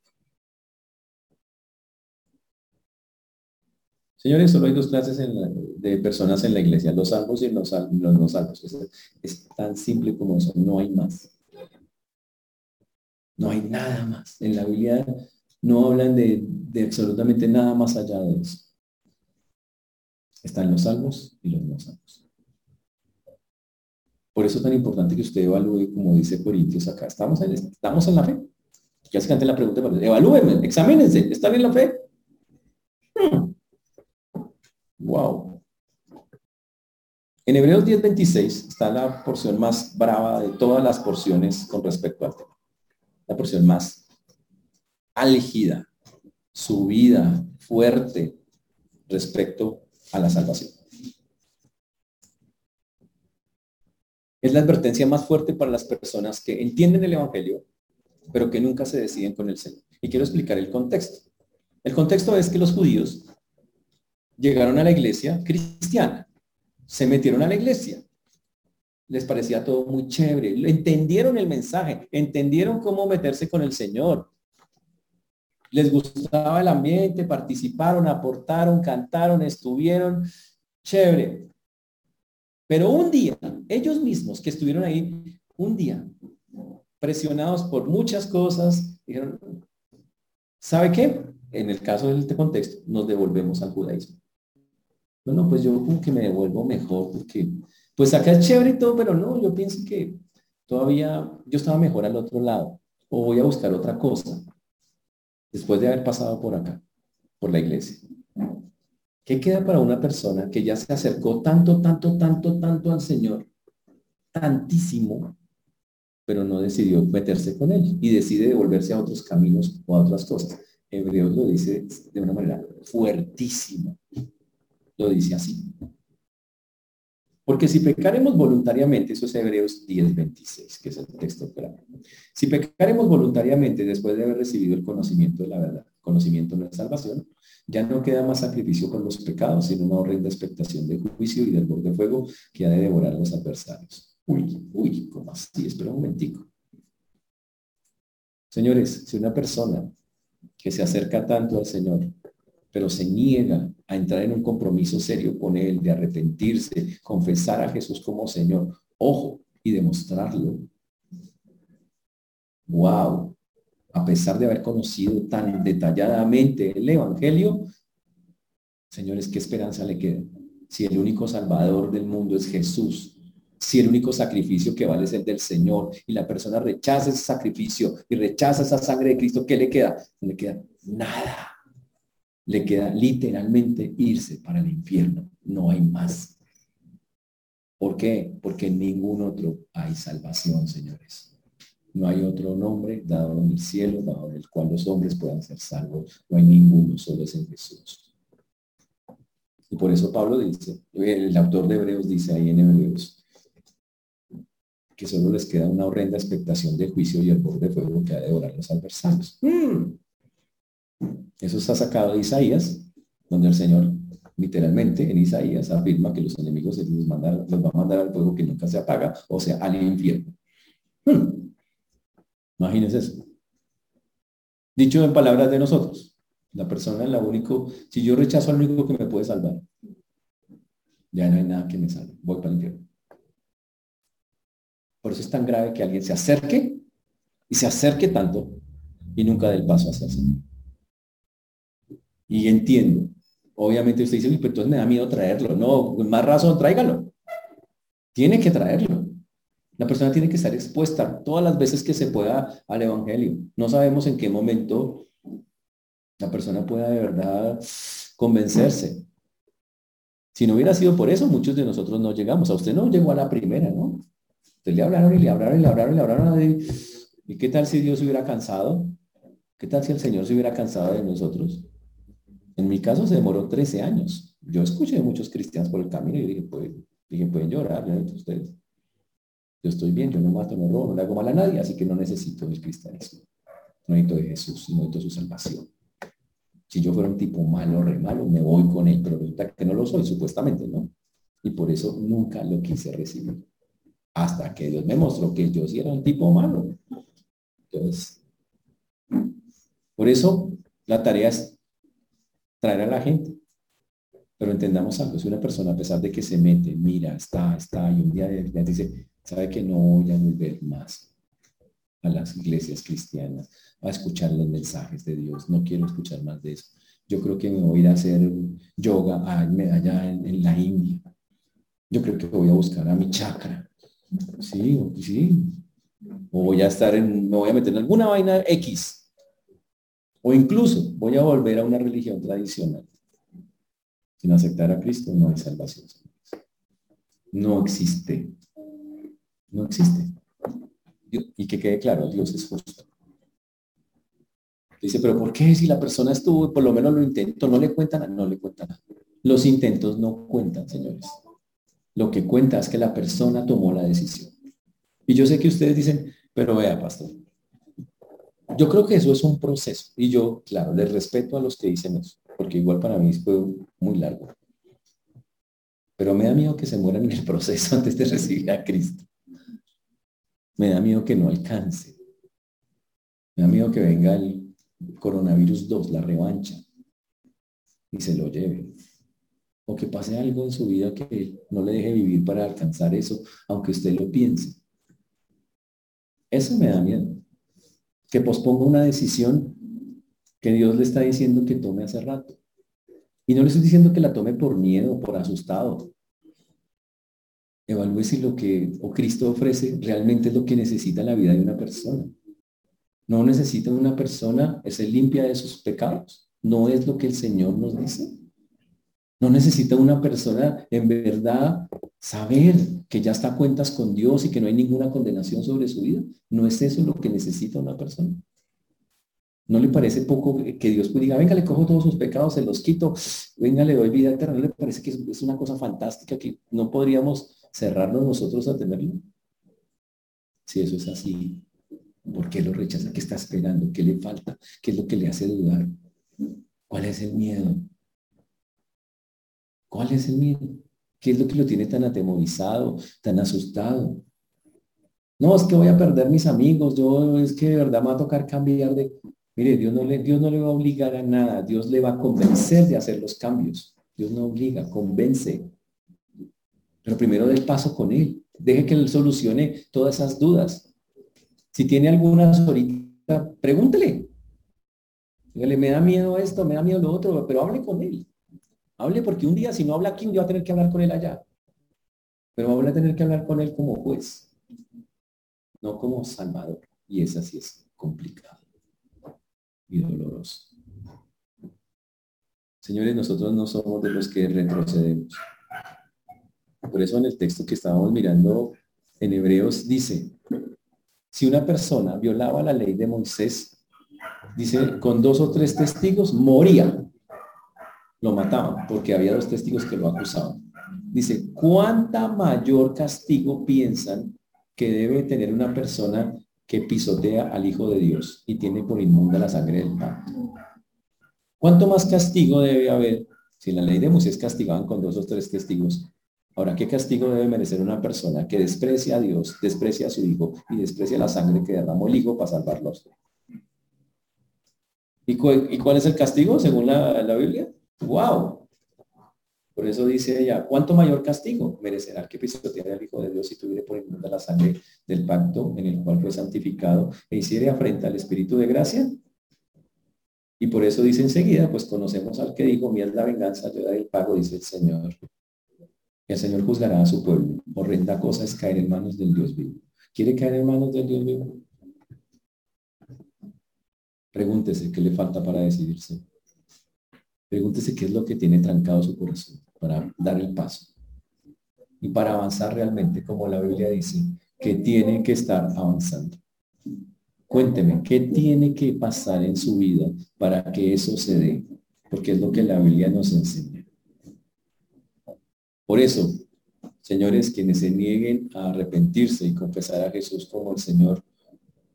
Señores, solo hay dos clases de personas en la iglesia, los salvos y los, no salvos. es tan simple como eso, no hay más. No hay nada más. En la Biblia no hablan de, absolutamente nada más allá de eso. Están los salvos y los no salvos. Por eso es tan importante que usted evalúe, como dice Corintios acá, ¿estamos en, estamos en la fe? Ya se cante la pregunta, evalúenme, examínense, ¿está bien la fe? Hmm. Wow. En Hebreos 10:26 está la porción más brava de todas las porciones con respecto al tema. La porción más álgida, su vida fuerte respecto a la salvación. Es la advertencia más fuerte para las personas que entienden el Evangelio, pero que nunca se deciden con el Señor. Y quiero explicar el contexto. El contexto es que los judíos llegaron a la iglesia cristiana, se metieron a la iglesia, les parecía todo muy chévere, entendieron el mensaje, entendieron cómo meterse con el Señor, les gustaba el ambiente, participaron, aportaron, cantaron, estuvieron, chévere. Pero un día, ellos mismos que estuvieron ahí, un día, presionados por muchas cosas, dijeron, ¿sabe qué? En el caso de este contexto, nos devolvemos al judaísmo. Bueno, pues yo como que me devuelvo mejor, porque pues acá es chévere y todo, pero no, yo pienso que todavía yo estaba mejor al otro lado, o voy a buscar otra cosa después de haber pasado por acá, por la iglesia. ¿Qué queda para una persona que ya se acercó tanto, tanto, tanto, tanto al Señor? Tantísimo, pero no decidió meterse con él y decide devolverse a otros caminos o a otras cosas. Hebreos lo dice de una manera fuertísima. Lo dice así. Porque si pecaremos voluntariamente, eso es Hebreos 10:26, que es el texto claro. Si pecaremos voluntariamente después de haber recibido el conocimiento de la verdad, conocimiento de la salvación, ya no queda más sacrificio por los pecados, sino una horrenda expectación de juicio y del de fuego que ha de devorar a los adversarios. Uy, uy, ¿cómo así? Espera un momentico. Señores, si una persona que se acerca tanto al Señor pero se niega a entrar en un compromiso serio con Él, de arrepentirse, confesar a Jesús como Señor, ojo, y demostrarlo. Wow, a pesar de haber conocido tan detalladamente el Evangelio, señores, ¿qué esperanza le queda? Si el único Salvador del mundo es Jesús, si el único sacrificio que vale es el del Señor y la persona rechaza ese sacrificio y rechaza esa sangre de Cristo, ¿qué le queda? No le queda nada. Le queda literalmente irse para el infierno. No hay más. ¿Por qué? Porque en ningún otro hay salvación, señores. No hay otro nombre dado en el cielo, dado en el cual los hombres puedan ser salvos. No hay ninguno, solo es en Jesús. Y por eso Pablo dice, el autor de Hebreos dice ahí en Hebreos, que solo les queda una horrenda expectación de juicio y el borde de fuego que ha de devorar los adversarios. Mm. Eso está sacado de Isaías, donde el Señor literalmente en Isaías afirma que los enemigos se los, va a mandar al fuego que nunca se apaga, o sea, al infierno. Hmm. Imagínense eso. Dicho en palabras de nosotros, la persona es la único, si yo rechazo al único que me puede salvar, ya no hay nada que me salve, voy para el infierno. Por eso es tan grave que alguien se acerque y se acerque tanto y nunca dé el paso hacia el Y entiendo, obviamente usted dice, pero entonces me da miedo traerlo. No, más razón, tráigalo. Tiene que traerlo. La persona tiene que estar expuesta todas las veces que se pueda al Evangelio. No sabemos en qué momento la persona pueda de verdad convencerse. Si no hubiera sido por eso, muchos de nosotros no llegamos. A usted no llegó a la primera, ¿no? Le hablaron y le hablaron y le hablaron y le hablaron. ¿Y qué tal si Dios se hubiera cansado? ¿Qué tal si el Señor se hubiera cansado de nosotros? En mi caso se demoró 13 años. Yo escuché a muchos cristianos por el camino y dije, pues, dije pueden llorar, ustedes. Yo estoy bien, yo no mato, no robo, no le hago mal a nadie, así que no necesito el cristianismo. No necesito de Jesús, no necesito su salvación. Si yo fuera un tipo malo, re malo, me voy con él, pero resulta que no lo soy, supuestamente, ¿no? Y por eso nunca lo quise recibir. Hasta que Dios me mostró que yo sí era un tipo malo. Entonces, por eso la tarea es traer a la gente. Pero entendamos algo, si una persona a pesar de que se mete, mira, está, está, y un día dice, sabe que no voy a volver más a las iglesias cristianas, a escuchar los mensajes de Dios, no quiero escuchar más de eso. Yo creo que me voy a ir a hacer yoga allá en, la India. Yo creo que voy a buscar a mi chakra. Sí, sí. O voy a estar en, me voy a meter en alguna vaina X. O incluso voy a volver a una religión tradicional. Sin aceptar a Cristo no hay salvación. No existe. No existe. Y que quede claro, Dios es justo. Dice, pero ¿por qué si la persona estuvo, por lo menos lo intentó, no le cuentan, no le cuentan? Los intentos no cuentan, señores. Lo que cuenta es que la persona tomó la decisión. Y yo sé que ustedes dicen, pero vea, pastor, yo creo que eso es un proceso. Y yo, claro, les respeto a los que dicen eso, porque igual para mí fue muy largo. Pero me da miedo que se mueran en el proceso antes de recibir a Cristo. Me da miedo que no alcance. Me da miedo que venga el coronavirus 2, la revancha, y se lo lleve. O que pase algo en su vida que no le deje vivir para alcanzar eso, aunque usted lo piense. Eso me da miedo. Que posponga una decisión que Dios le está diciendo que tome hace rato. Y no le estoy diciendo que la tome por miedo, por asustado. Evalúe si lo que o Cristo ofrece realmente es lo que necesita la vida de una persona. No necesita una persona ser limpia de sus pecados. No es lo que el Señor nos dice. No necesita una persona en verdad saber que ya está a cuentas con Dios y que no hay ninguna condenación sobre su vida. No es eso lo que necesita una persona. ¿No le parece poco que Dios diga, venga, le cojo todos sus pecados, se los quito, venga, le doy vida eterna? ¿No le parece que es una cosa fantástica que no podríamos cerrarnos nosotros a tenerlo? Si eso es así, ¿por qué lo rechaza? ¿Qué está esperando? ¿Qué le falta? ¿Qué es lo que le hace dudar? ¿Cuál es el miedo? ¿Cuál es el miedo? ¿Qué es lo que lo tiene tan atemorizado, tan asustado? No, es que voy a perder mis amigos, yo es que de verdad va a tocar cambiar de... Mire, Dios no, le, Dios no le va a obligar a nada, Dios le va a convencer de hacer los cambios. Dios no obliga, convence. Pero primero dé paso con Él. Deje que Él solucione todas esas dudas. Si tiene algunas ahorita, pregúntele. Dígale, me da miedo esto, me da miedo lo otro, pero hable con Él. Hable porque un día si no habla aquí, yo va a tener que hablar con Él allá. Pero vamos a tener que hablar con él como juez, no como salvador. Y eso sí es complicado y doloroso. Señores, nosotros no somos de los que retrocedemos. Por eso en el texto que estábamos mirando en Hebreos dice, si una persona violaba la ley de Moisés, dice, con dos o tres testigos moría. Lo mataban porque había dos testigos que lo acusaban. Dice, ¿cuánta mayor castigo piensan que debe tener una persona que pisotea al Hijo de Dios y tiene por inmunda la sangre del pacto? ¿Cuánto más castigo debe haber? Si la ley de Moisés castigaban con dos o tres testigos, Ahora, ¿qué castigo debe merecer una persona que desprecia a Dios, desprecia a su Hijo y desprecia la sangre que derramó el Hijo para salvarlo a usted? ¿Y, cuál es el castigo según la, Biblia? ¡Wow! Por eso dice ella, ¿cuánto mayor castigo merecerá el que pisoteara al Hijo de Dios si tuviera por inmunda la sangre del pacto en el cual fue santificado e hiciera afrenta al Espíritu de gracia? Y por eso dice enseguida, pues conocemos al que dijo, mía es la venganza, yo daré el pago, dice el Señor. El Señor juzgará a su pueblo. Horrenda cosa es caer en manos del Dios vivo. ¿Quiere caer en manos del Dios vivo? Pregúntese qué le falta para decidirse. Pregúntese qué es lo que tiene trancado su corazón para dar el paso. Y para avanzar realmente, como la Biblia dice, que tiene que estar avanzando. Cuénteme, ¿qué tiene que pasar en su vida para que eso se dé? Porque es lo que la Biblia nos enseña. Por eso, señores, quienes se nieguen a arrepentirse y confesar a Jesús como el Señor,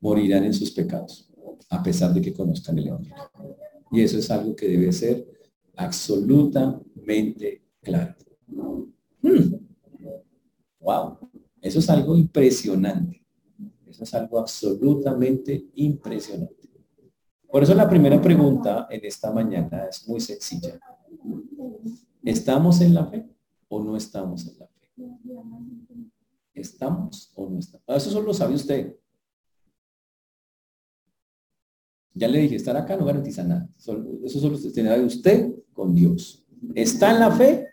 morirán en sus pecados, a pesar de que conozcan el Evangelio. Y eso es algo que debe ser absolutamente claro. Hmm. Wow, eso es algo impresionante. Eso es algo absolutamente impresionante. Por eso la primera pregunta en esta mañana es muy sencilla. ¿Estamos en la fe? o no estamos en la fe? ¿Estamos o no estamos? Ah, eso solo lo sabe usted. Ya le dije, estar acá no garantiza nada. Eso solo tiene de usted Dios. ¿Está en la fe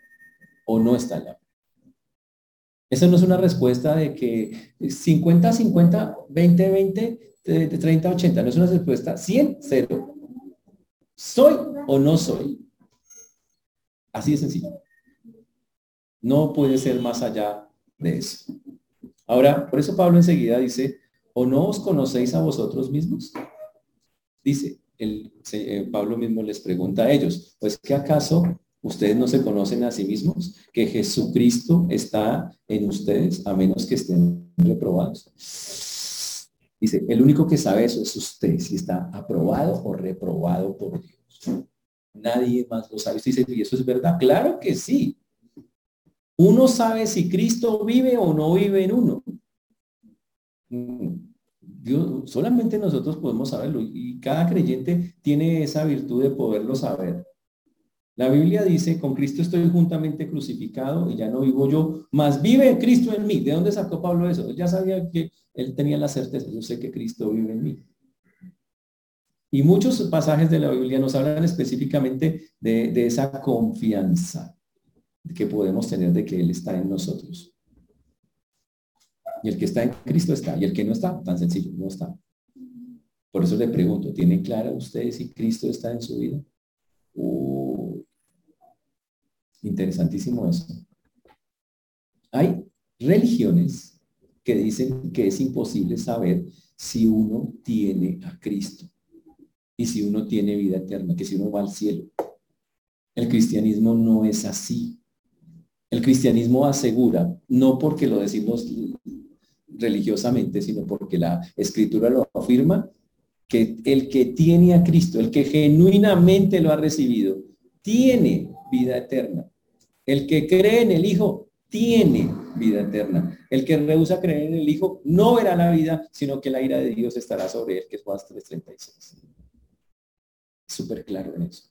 o no está en la fe? Esa no es una respuesta de que 50, 50, 20, 20, 30, 80. No es una respuesta 100, 0. ¿Soy o no soy? Así de sencillo. No puede ser más allá de eso. Ahora, por eso Pablo enseguida dice, ¿o no os conocéis a vosotros mismos? Dice, el, eh, Pablo mismo les pregunta a ellos, pues que acaso ustedes no se conocen a sí mismos, que Jesucristo está en ustedes, a menos que estén reprobados. Dice, el único que sabe eso es usted, si está aprobado o reprobado por Dios. Nadie más lo sabe. dice, ¿y eso es verdad? Claro que sí. Uno sabe si Cristo vive o no vive en uno. Solamente nosotros podemos saberlo y cada creyente tiene esa virtud de poderlo saber. La Biblia dice, con Cristo estoy juntamente crucificado y ya no vivo yo, más vive Cristo en mí. ¿De dónde sacó Pablo eso? Ya sabía que él tenía la certeza, yo sé que Cristo vive en mí. Y muchos pasajes de la Biblia nos hablan específicamente de esa confianza que podemos tener de que Él está en nosotros. Y el que está en Cristo está, y el que no está, tan sencillo, no está. Por eso le pregunto, ¿tiene clara usted si Cristo está en su vida? interesantísimo eso. Hay religiones que dicen que es imposible saber si uno tiene a Cristo y si uno tiene vida eterna, que si uno va al cielo. El cristianismo no es así. El cristianismo asegura, no porque lo decimos religiosamente, sino porque la escritura lo afirma, que el que tiene a Cristo, el que genuinamente lo ha recibido, tiene vida eterna. El que cree en el Hijo tiene vida eterna. El que rehúsa creer en el Hijo no verá la vida, sino que la ira de Dios estará sobre él, que es Juan 3.36. Súper claro en eso.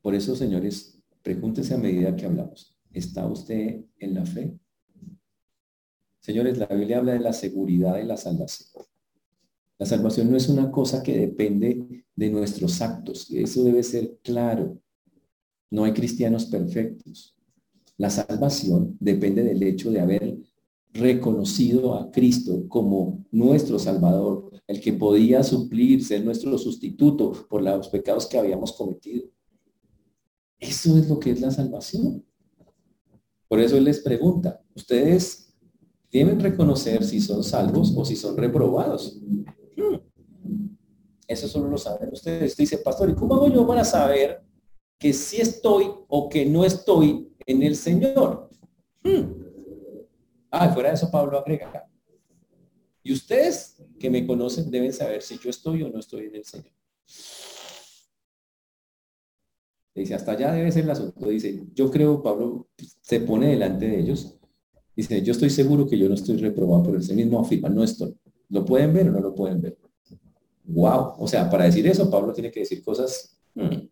Por eso, señores, Pregúntese a medida que hablamos. ¿Está usted en la fe? Señores, la Biblia habla de la seguridad de la salvación. La salvación no es una cosa que depende de nuestros actos. Eso debe ser claro. No hay cristianos perfectos. La salvación depende del hecho de haber reconocido a Cristo como nuestro Salvador, el que podía suplir, ser nuestro sustituto por los pecados que habíamos cometido. Eso es lo que es la salvación. Por eso Él les pregunta, ¿ustedes deben reconocer si son salvos o si son reprobados? Hmm. Eso solo lo saben ustedes. Dice, pastor, ¿y cómo hago yo para saber que si estoy o que no estoy en el Señor? Hmm. Ah, fuera de eso Pablo agrega. Y ustedes que me conocen deben saber si yo estoy o no estoy en el Señor. Dice, hasta allá debe ser el asunto. Dice, yo creo, Pablo se pone delante de ellos. Dice, yo estoy seguro que yo no estoy reprobado, pero ese mismo afirma, no estoy. ¿Lo pueden ver o no lo pueden ver? Wow. O sea, para decir eso, Pablo tiene que decir cosas. Hmm.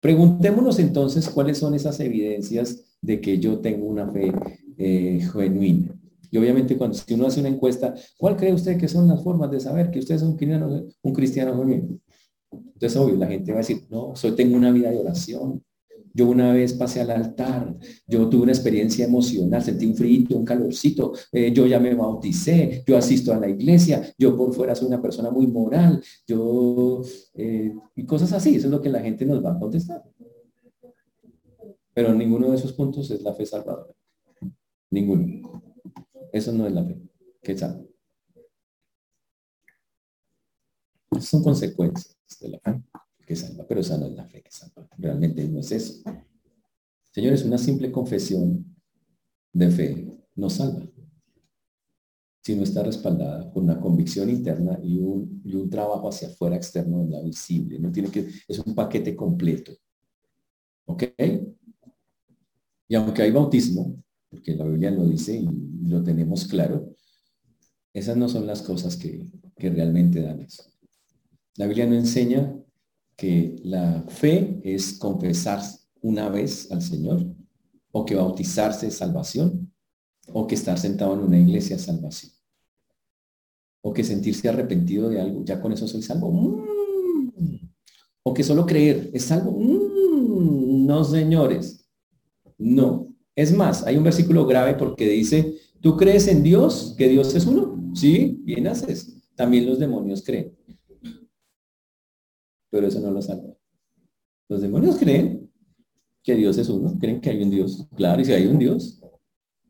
Preguntémonos entonces cuáles son esas evidencias de que yo tengo una fe eh, genuina. Y obviamente cuando si uno hace una encuesta, ¿cuál cree usted que son las formas de saber que usted es un cristiano, un cristiano genuino? Entonces, obvio, la gente va a decir, no, soy, tengo una vida de oración. Yo una vez pasé al altar, yo tuve una experiencia emocional, sentí un frío, un calorcito, eh, yo ya me bauticé, yo asisto a la iglesia, yo por fuera soy una persona muy moral, yo, eh, y cosas así, eso es lo que la gente nos va a contestar. Pero ninguno de esos puntos es la fe salvadora. Ninguno. Eso no es la fe que salva. Son consecuencias de la fe que salva, pero esa no es la fe que salva. Realmente no es eso. Señores, una simple confesión de fe no salva, si no está respaldada por una convicción interna y un, y un trabajo hacia afuera externo de la visible. No tiene que, es un paquete completo. ¿Ok? Y aunque hay bautismo, porque la Biblia lo dice y lo tenemos claro, esas no son las cosas que, realmente dan eso. La Biblia no enseña que la fe es confesar una vez al Señor, o que bautizarse es salvación, o que estar sentado en una iglesia es salvación, o que sentirse arrepentido de algo, ya con eso soy salvo. Mm. O que solo creer es salvo. Mm. No, señores. No. Es más, hay un versículo grave porque dice, ¿tú crees en Dios? ¿Que Dios es uno? Sí, bien haces. También los demonios creen. Pero eso no lo salva. Los demonios creen que Dios es uno, creen que hay un Dios. Claro, y si hay un Dios,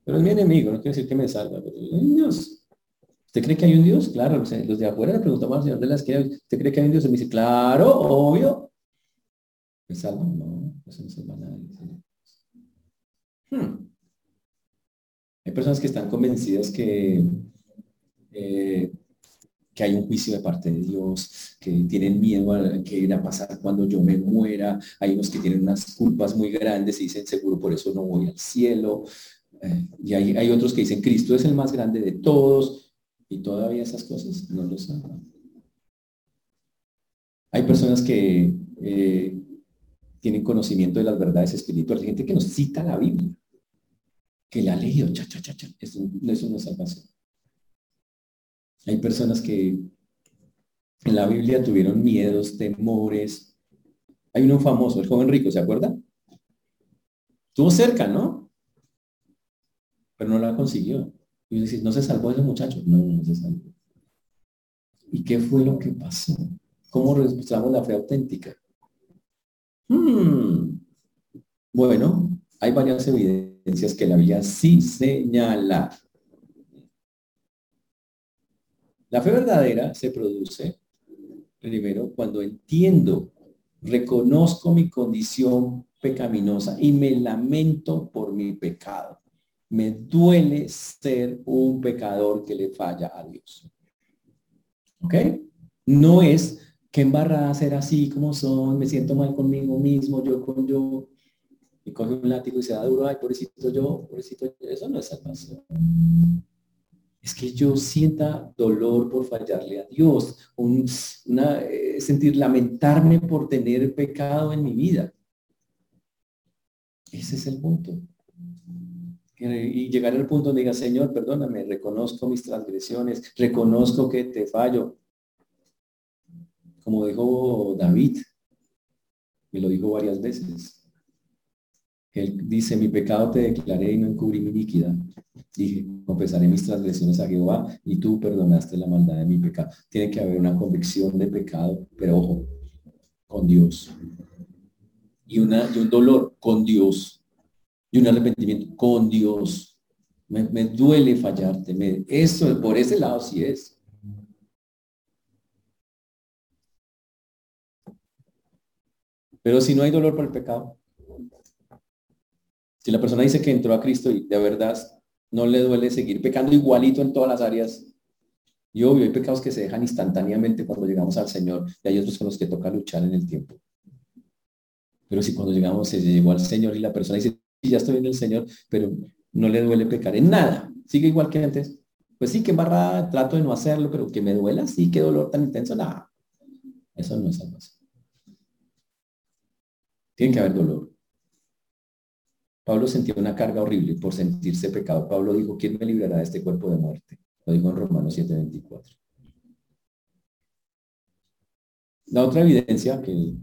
pero es mi enemigo, no quiere decir que me salva. ¿Usted cree que hay un Dios? Claro, los de afuera le preguntamos al Señor de la izquierda, ¿usted cree que hay un Dios? Y me dice, claro, obvio. ¿Me salva? No, eso no salva a nadie. Hmm. Hay personas que están convencidas que, eh, que hay un juicio de parte de Dios, que tienen miedo a que irá a pasar cuando yo me muera. Hay unos que tienen unas culpas muy grandes y dicen, seguro por eso no voy al cielo. Eh, y hay, hay, otros que dicen, Cristo es el más grande de todos. Y todavía esas cosas no lo saben. Hay personas que eh, tienen conocimiento de las verdades espirituales. Hay gente que nos cita la Biblia que la ley, cha, cha, cha, cha. Eso, eso no es salvación. Hay personas que en la Biblia tuvieron miedos, temores. Hay uno famoso, el joven rico, ¿se acuerda? Estuvo cerca, ¿no? Pero no la consiguió. Y ¿no se salvó ese muchacho? No, no se salvó. ¿Y qué fue lo que pasó? ¿Cómo registramos la fe auténtica? Hmm. Bueno, hay varias evidencias que la Biblia sí señala. La fe verdadera se produce primero cuando entiendo, reconozco mi condición pecaminosa y me lamento por mi pecado. Me duele ser un pecador que le falla a Dios. ¿Ok? No es que embarrada ser así como son, me siento mal conmigo mismo, yo con yo y coge un látigo y se da duro, ay, pobrecito yo, pobrecito yo. Eso no es salvación. Es que yo sienta dolor por fallarle a Dios, un, una, eh, sentir lamentarme por tener pecado en mi vida. Ese es el punto. Y llegar al punto donde diga, Señor, perdóname, reconozco mis transgresiones, reconozco que te fallo. Como dijo David, me lo dijo varias veces, Él dice, mi pecado te declaré y no encubrí mi iniquidad. Dije, confesaré mis transgresiones a Jehová y tú perdonaste la maldad de mi pecado. Tiene que haber una convicción de pecado, pero ojo, con Dios. Y, una, y un dolor con Dios. Y un arrepentimiento con Dios. Me, duele fallarte. Me, eso, por ese lado sí es. Pero si no hay dolor por el pecado, si la persona dice que entró a Cristo y de verdad no le duele seguir pecando igualito en todas las áreas, y obvio, hay pecados que se dejan instantáneamente cuando llegamos al Señor y hay otros con los que toca luchar en el tiempo. Pero si cuando llegamos se llegó al Señor y la persona dice, ya estoy en el Señor, pero no le duele pecar en nada, sigue igual que antes, pues sí, que barra, trato de no hacerlo, pero que me duela, sí, qué dolor tan intenso, nada. Eso no es salvación. Tiene que haber dolor. Pablo sentía una carga horrible por sentirse pecado. Pablo dijo, ¿quién me librará de este cuerpo de muerte? Lo dijo en Romanos 7:24. La otra evidencia que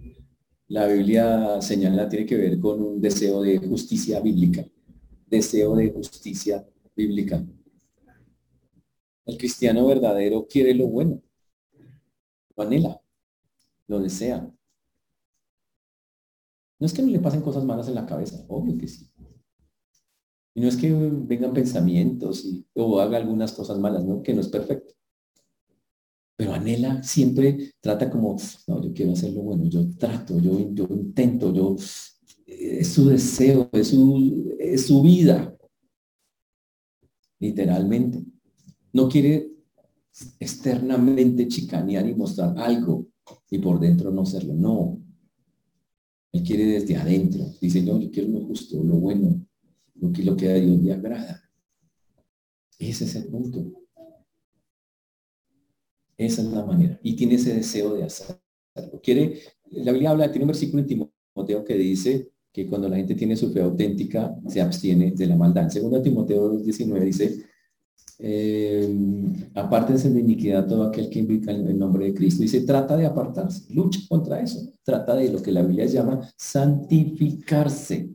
la Biblia señala tiene que ver con un deseo de justicia bíblica. Deseo de justicia bíblica. El cristiano verdadero quiere lo bueno, lo anhela, lo desea. No es que no le pasen cosas malas en la cabeza, obvio que sí. Y no es que vengan pensamientos y, o haga algunas cosas malas, ¿no? Que no es perfecto. Pero anhela siempre trata como, no, yo quiero hacerlo bueno, yo trato, yo, yo intento, yo, es su deseo, es su, es su vida. Literalmente. No quiere externamente chicanear y mostrar algo y por dentro no serlo. No, él quiere desde adentro. Dice, no, yo quiero lo justo, lo bueno, lo que, lo que a Dios le agrada. Ese es el punto. Esa es la manera. Y tiene ese deseo de hacerlo. Quiere, la Biblia habla, tiene un versículo en Timoteo que dice que cuando la gente tiene su fe auténtica, se abstiene de la maldad. En 2 Timoteo 19 dice, eh, apártense de iniquidad todo aquel que invoca el nombre de Cristo. Y se trata de apartarse, lucha contra eso. Trata de lo que la Biblia llama santificarse.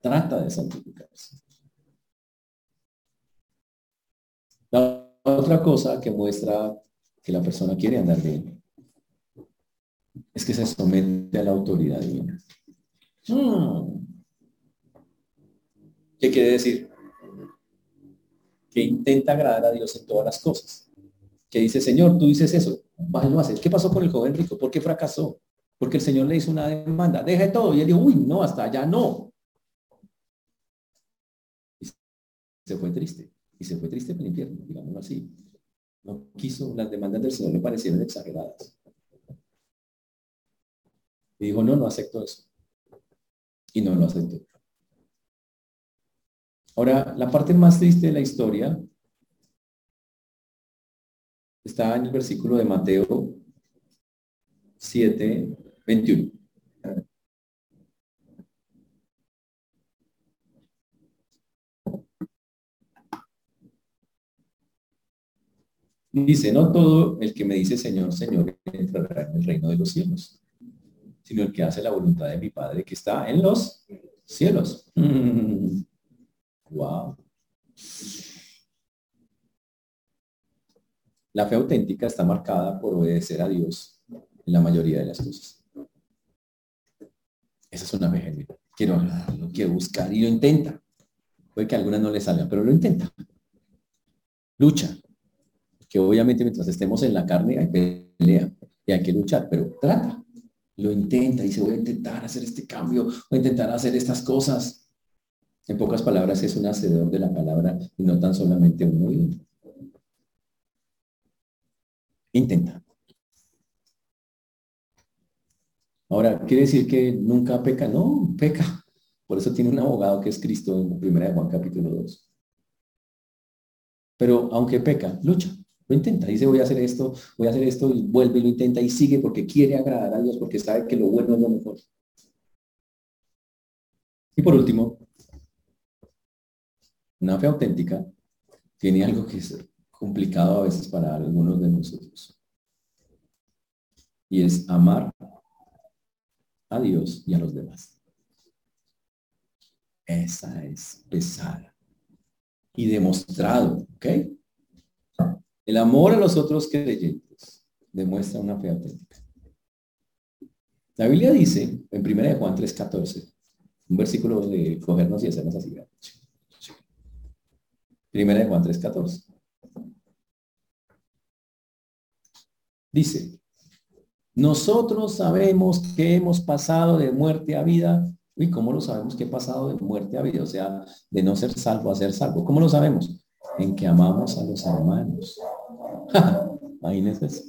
Trata de santificarse. La otra cosa que muestra que la persona quiere andar bien es que se somete a la autoridad divina. Hmm. ¿Qué quiere decir? que intenta agradar a Dios en todas las cosas. Que dice, Señor, tú dices eso, vas lo haces. ¿Qué pasó con el joven rico? ¿Por qué fracasó? Porque el Señor le hizo una demanda, deje todo. Y él dijo, uy, no, hasta allá no. Y se fue triste. Y se fue triste por el infierno, digámoslo así. No quiso, las demandas del Señor le parecieron exageradas. Y dijo, no, no acepto eso. Y no lo aceptó. Ahora, la parte más triste de la historia está en el versículo de Mateo 7, 21. Dice, no todo el que me dice Señor, Señor, entrará en el reino de los cielos, sino el que hace la voluntad de mi Padre que está en los cielos. Wow. La fe auténtica está marcada por obedecer a Dios en la mayoría de las cosas. Esa es una fe. Quiero agradarlo, quiero buscar y lo intenta. Puede que algunas no le salgan, pero lo intenta. Lucha. Que obviamente mientras estemos en la carne hay pelea y hay que luchar, pero trata. Lo intenta y dice, voy a intentar hacer este cambio, voy a intentar hacer estas cosas. En pocas palabras, es un hacedor de la palabra y no tan solamente un oído. Intenta. Ahora, ¿quiere decir que nunca peca? No, peca. Por eso tiene un abogado que es Cristo en 1 Juan capítulo 2. Pero aunque peca, lucha, lo intenta. Dice, voy a hacer esto, voy a hacer esto, y vuelve y lo intenta y sigue porque quiere agradar a Dios, porque sabe que lo bueno es lo mejor. Y por último, una fe auténtica tiene algo que es complicado a veces para algunos de nosotros. Y es amar a Dios y a los demás. Esa es pesada. Y demostrado, ¿ok? El amor a los otros creyentes demuestra una fe auténtica. La Biblia dice, en 1 Juan 3.14, un versículo de cogernos y hacernos así. Primera de Juan 3.14. Dice, nosotros sabemos que hemos pasado de muerte a vida. ¿Y cómo lo sabemos que he pasado de muerte a vida? O sea, de no ser salvo a ser salvo. ¿Cómo lo sabemos? En que amamos a los hermanos. Imagínense eso.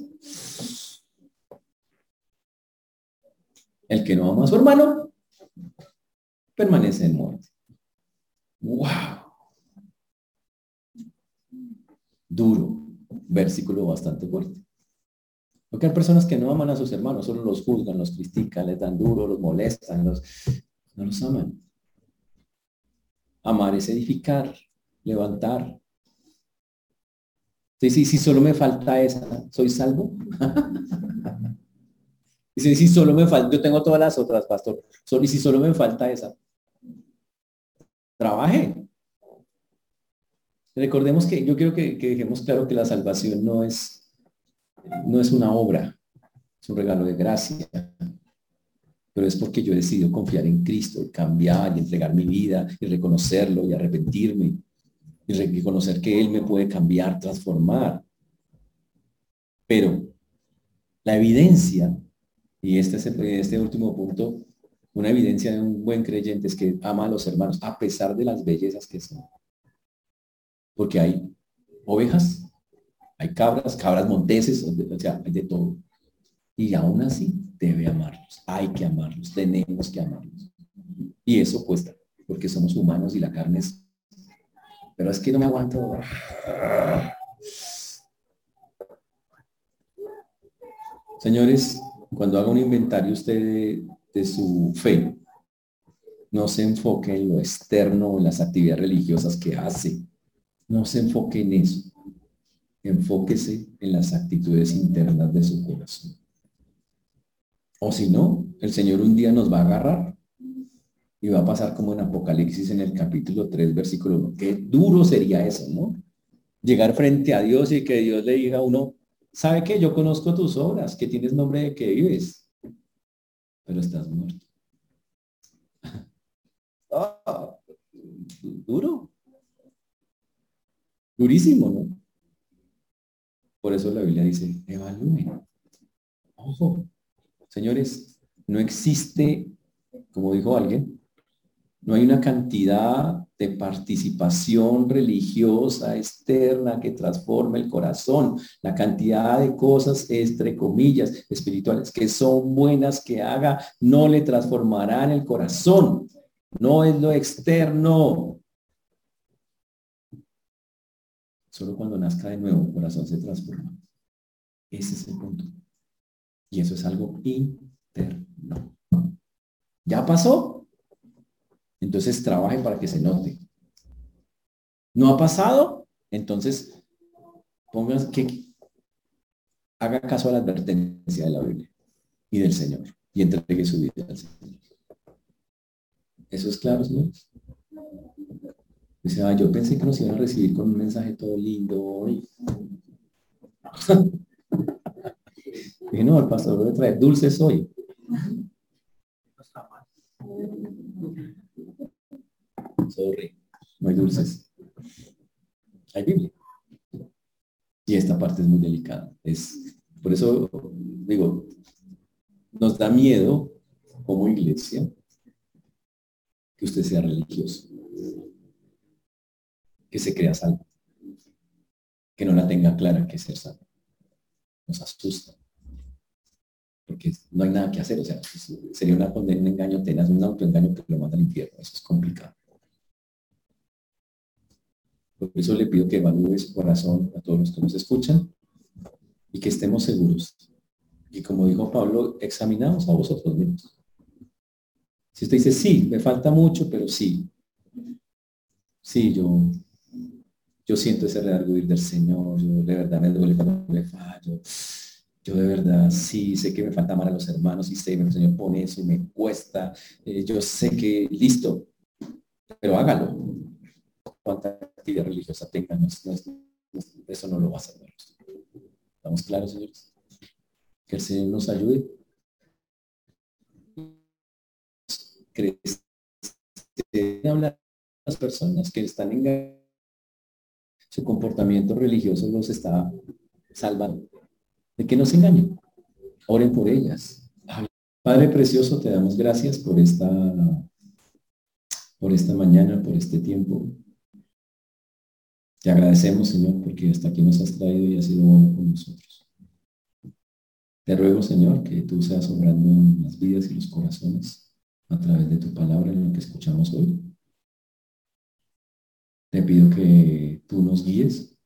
El que no ama a su hermano permanece en muerte. ¡Wow! Duro. Versículo bastante fuerte. Porque hay personas que no aman a sus hermanos, solo los juzgan, los critican, les dan duro, los molestan, los, no los aman. Amar es edificar, levantar. Sí, sí, si solo me falta esa, ¿soy salvo? y si, si solo me falta, yo tengo todas las otras, pastor. y si solo me falta esa, trabaje. Recordemos que yo quiero que, que dejemos claro que la salvación no es no es una obra, es un regalo de gracia, pero es porque yo he decidido confiar en Cristo, cambiar y entregar mi vida y reconocerlo y arrepentirme y reconocer que Él me puede cambiar, transformar. Pero la evidencia, y este es este último punto, una evidencia de un buen creyente es que ama a los hermanos a pesar de las bellezas que son. Porque hay ovejas hay cabras, cabras monteses, o sea, hay de todo. Y aún así debe amarlos. Hay que amarlos, tenemos que amarlos. Y eso cuesta, porque somos humanos y la carne es... Pero es que no me aguanto. Señores, cuando haga un inventario usted de, su fe, no se enfoque en lo externo, en las actividades religiosas que hace. No se enfoque en eso enfóquese en las actitudes internas de su corazón. O si no, el Señor un día nos va a agarrar y va a pasar como en Apocalipsis en el capítulo 3, versículo 1. Qué duro sería eso, ¿no? Llegar frente a Dios y que Dios le diga a uno, ¿sabe que yo conozco tus obras, que tienes nombre de que vives, pero estás muerto? Ah, duro. Durísimo, ¿no? Por eso la Biblia dice, evalúen. Ojo, señores, no existe, como dijo alguien, no hay una cantidad de participación religiosa externa que transforme el corazón. La cantidad de cosas, entre comillas, espirituales, que son buenas que haga, no le transformarán el corazón. No es lo externo. Solo cuando nazca de nuevo el corazón se transforma. Ese es el punto. Y eso es algo interno. ¿Ya pasó? Entonces trabaje para que se note. ¿No ha pasado? Entonces pongan que haga caso a la advertencia de la Biblia y del Señor y entregue su vida al Señor. ¿Eso es claro, señores? Dice, ah, yo pensé que nos iban a recibir con un mensaje todo lindo hoy. y no, el pastor debe traer dulces hoy. Sorry, no hay dulces. Hay Biblia. Y esta parte es muy delicada. Es, por eso digo, nos da miedo como iglesia que usted sea religioso que se crea salvo. Que no la tenga clara que ser salvo. Nos asusta. Porque no hay nada que hacer. O sea, sería una condena, un engaño tenaz, un autoengaño que lo mata al infierno. Eso es complicado. Por eso le pido que evalúe su corazón a todos los que nos escuchan y que estemos seguros. Y como dijo Pablo, examinamos a vosotros mismos. Si usted dice, sí, me falta mucho, pero sí. Sí, yo yo siento ese redarguir del Señor, yo de verdad me duele cuando me fallo. Yo de verdad sí sé que me falta amar a los hermanos y sé que el Señor pone eso y me cuesta. Eh, yo sé que listo, pero hágalo. Actividad religiosa tenga, eso no lo va a hacer. ¿Estamos claros, señores? Que el Señor nos ayude. las personas que están en su comportamiento religioso los está salvando. De que no se engañen. Oren por ellas. Padre precioso, te damos gracias por esta por esta mañana, por este tiempo. Te agradecemos, Señor, porque hasta aquí nos has traído y has sido bueno con nosotros. Te ruego, Señor, que tú seas obrando en las vidas y los corazones a través de tu palabra en lo que escuchamos hoy. Te pido que tú nos guíes.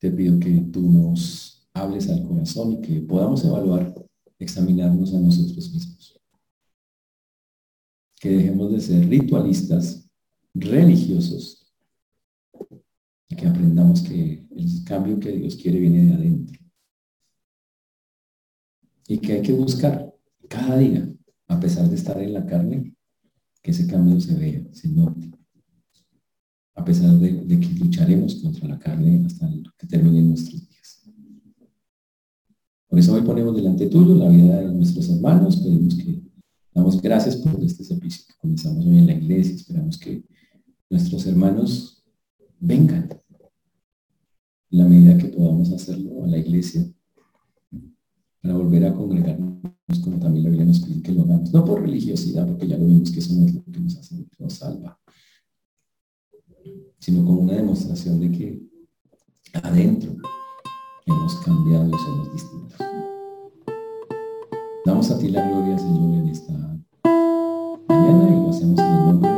Te pido que tú nos hables al corazón y que podamos evaluar, examinarnos a nosotros mismos. Que dejemos de ser ritualistas, religiosos, que aprendamos que el cambio que Dios quiere viene de adentro. Y que hay que buscar cada día, a pesar de estar en la carne, que ese cambio se vea, se note. A pesar de, que lucharemos contra la carne hasta que terminen nuestros días. Por eso hoy ponemos delante tuyo la vida de nuestros hermanos, pedimos que damos gracias por este servicio que comenzamos hoy en la iglesia, esperamos que nuestros hermanos vengan en la medida que podamos hacerlo a la iglesia para volver a congregarnos como también la Biblia nos que lo hagamos, no por religiosidad, porque ya lo vimos que eso no es lo que nos hace, nos salva, sino como una demostración de que adentro hemos cambiado y somos distintos. Damos a ti la gloria, Señor, en esta mañana y lo hacemos en el nombre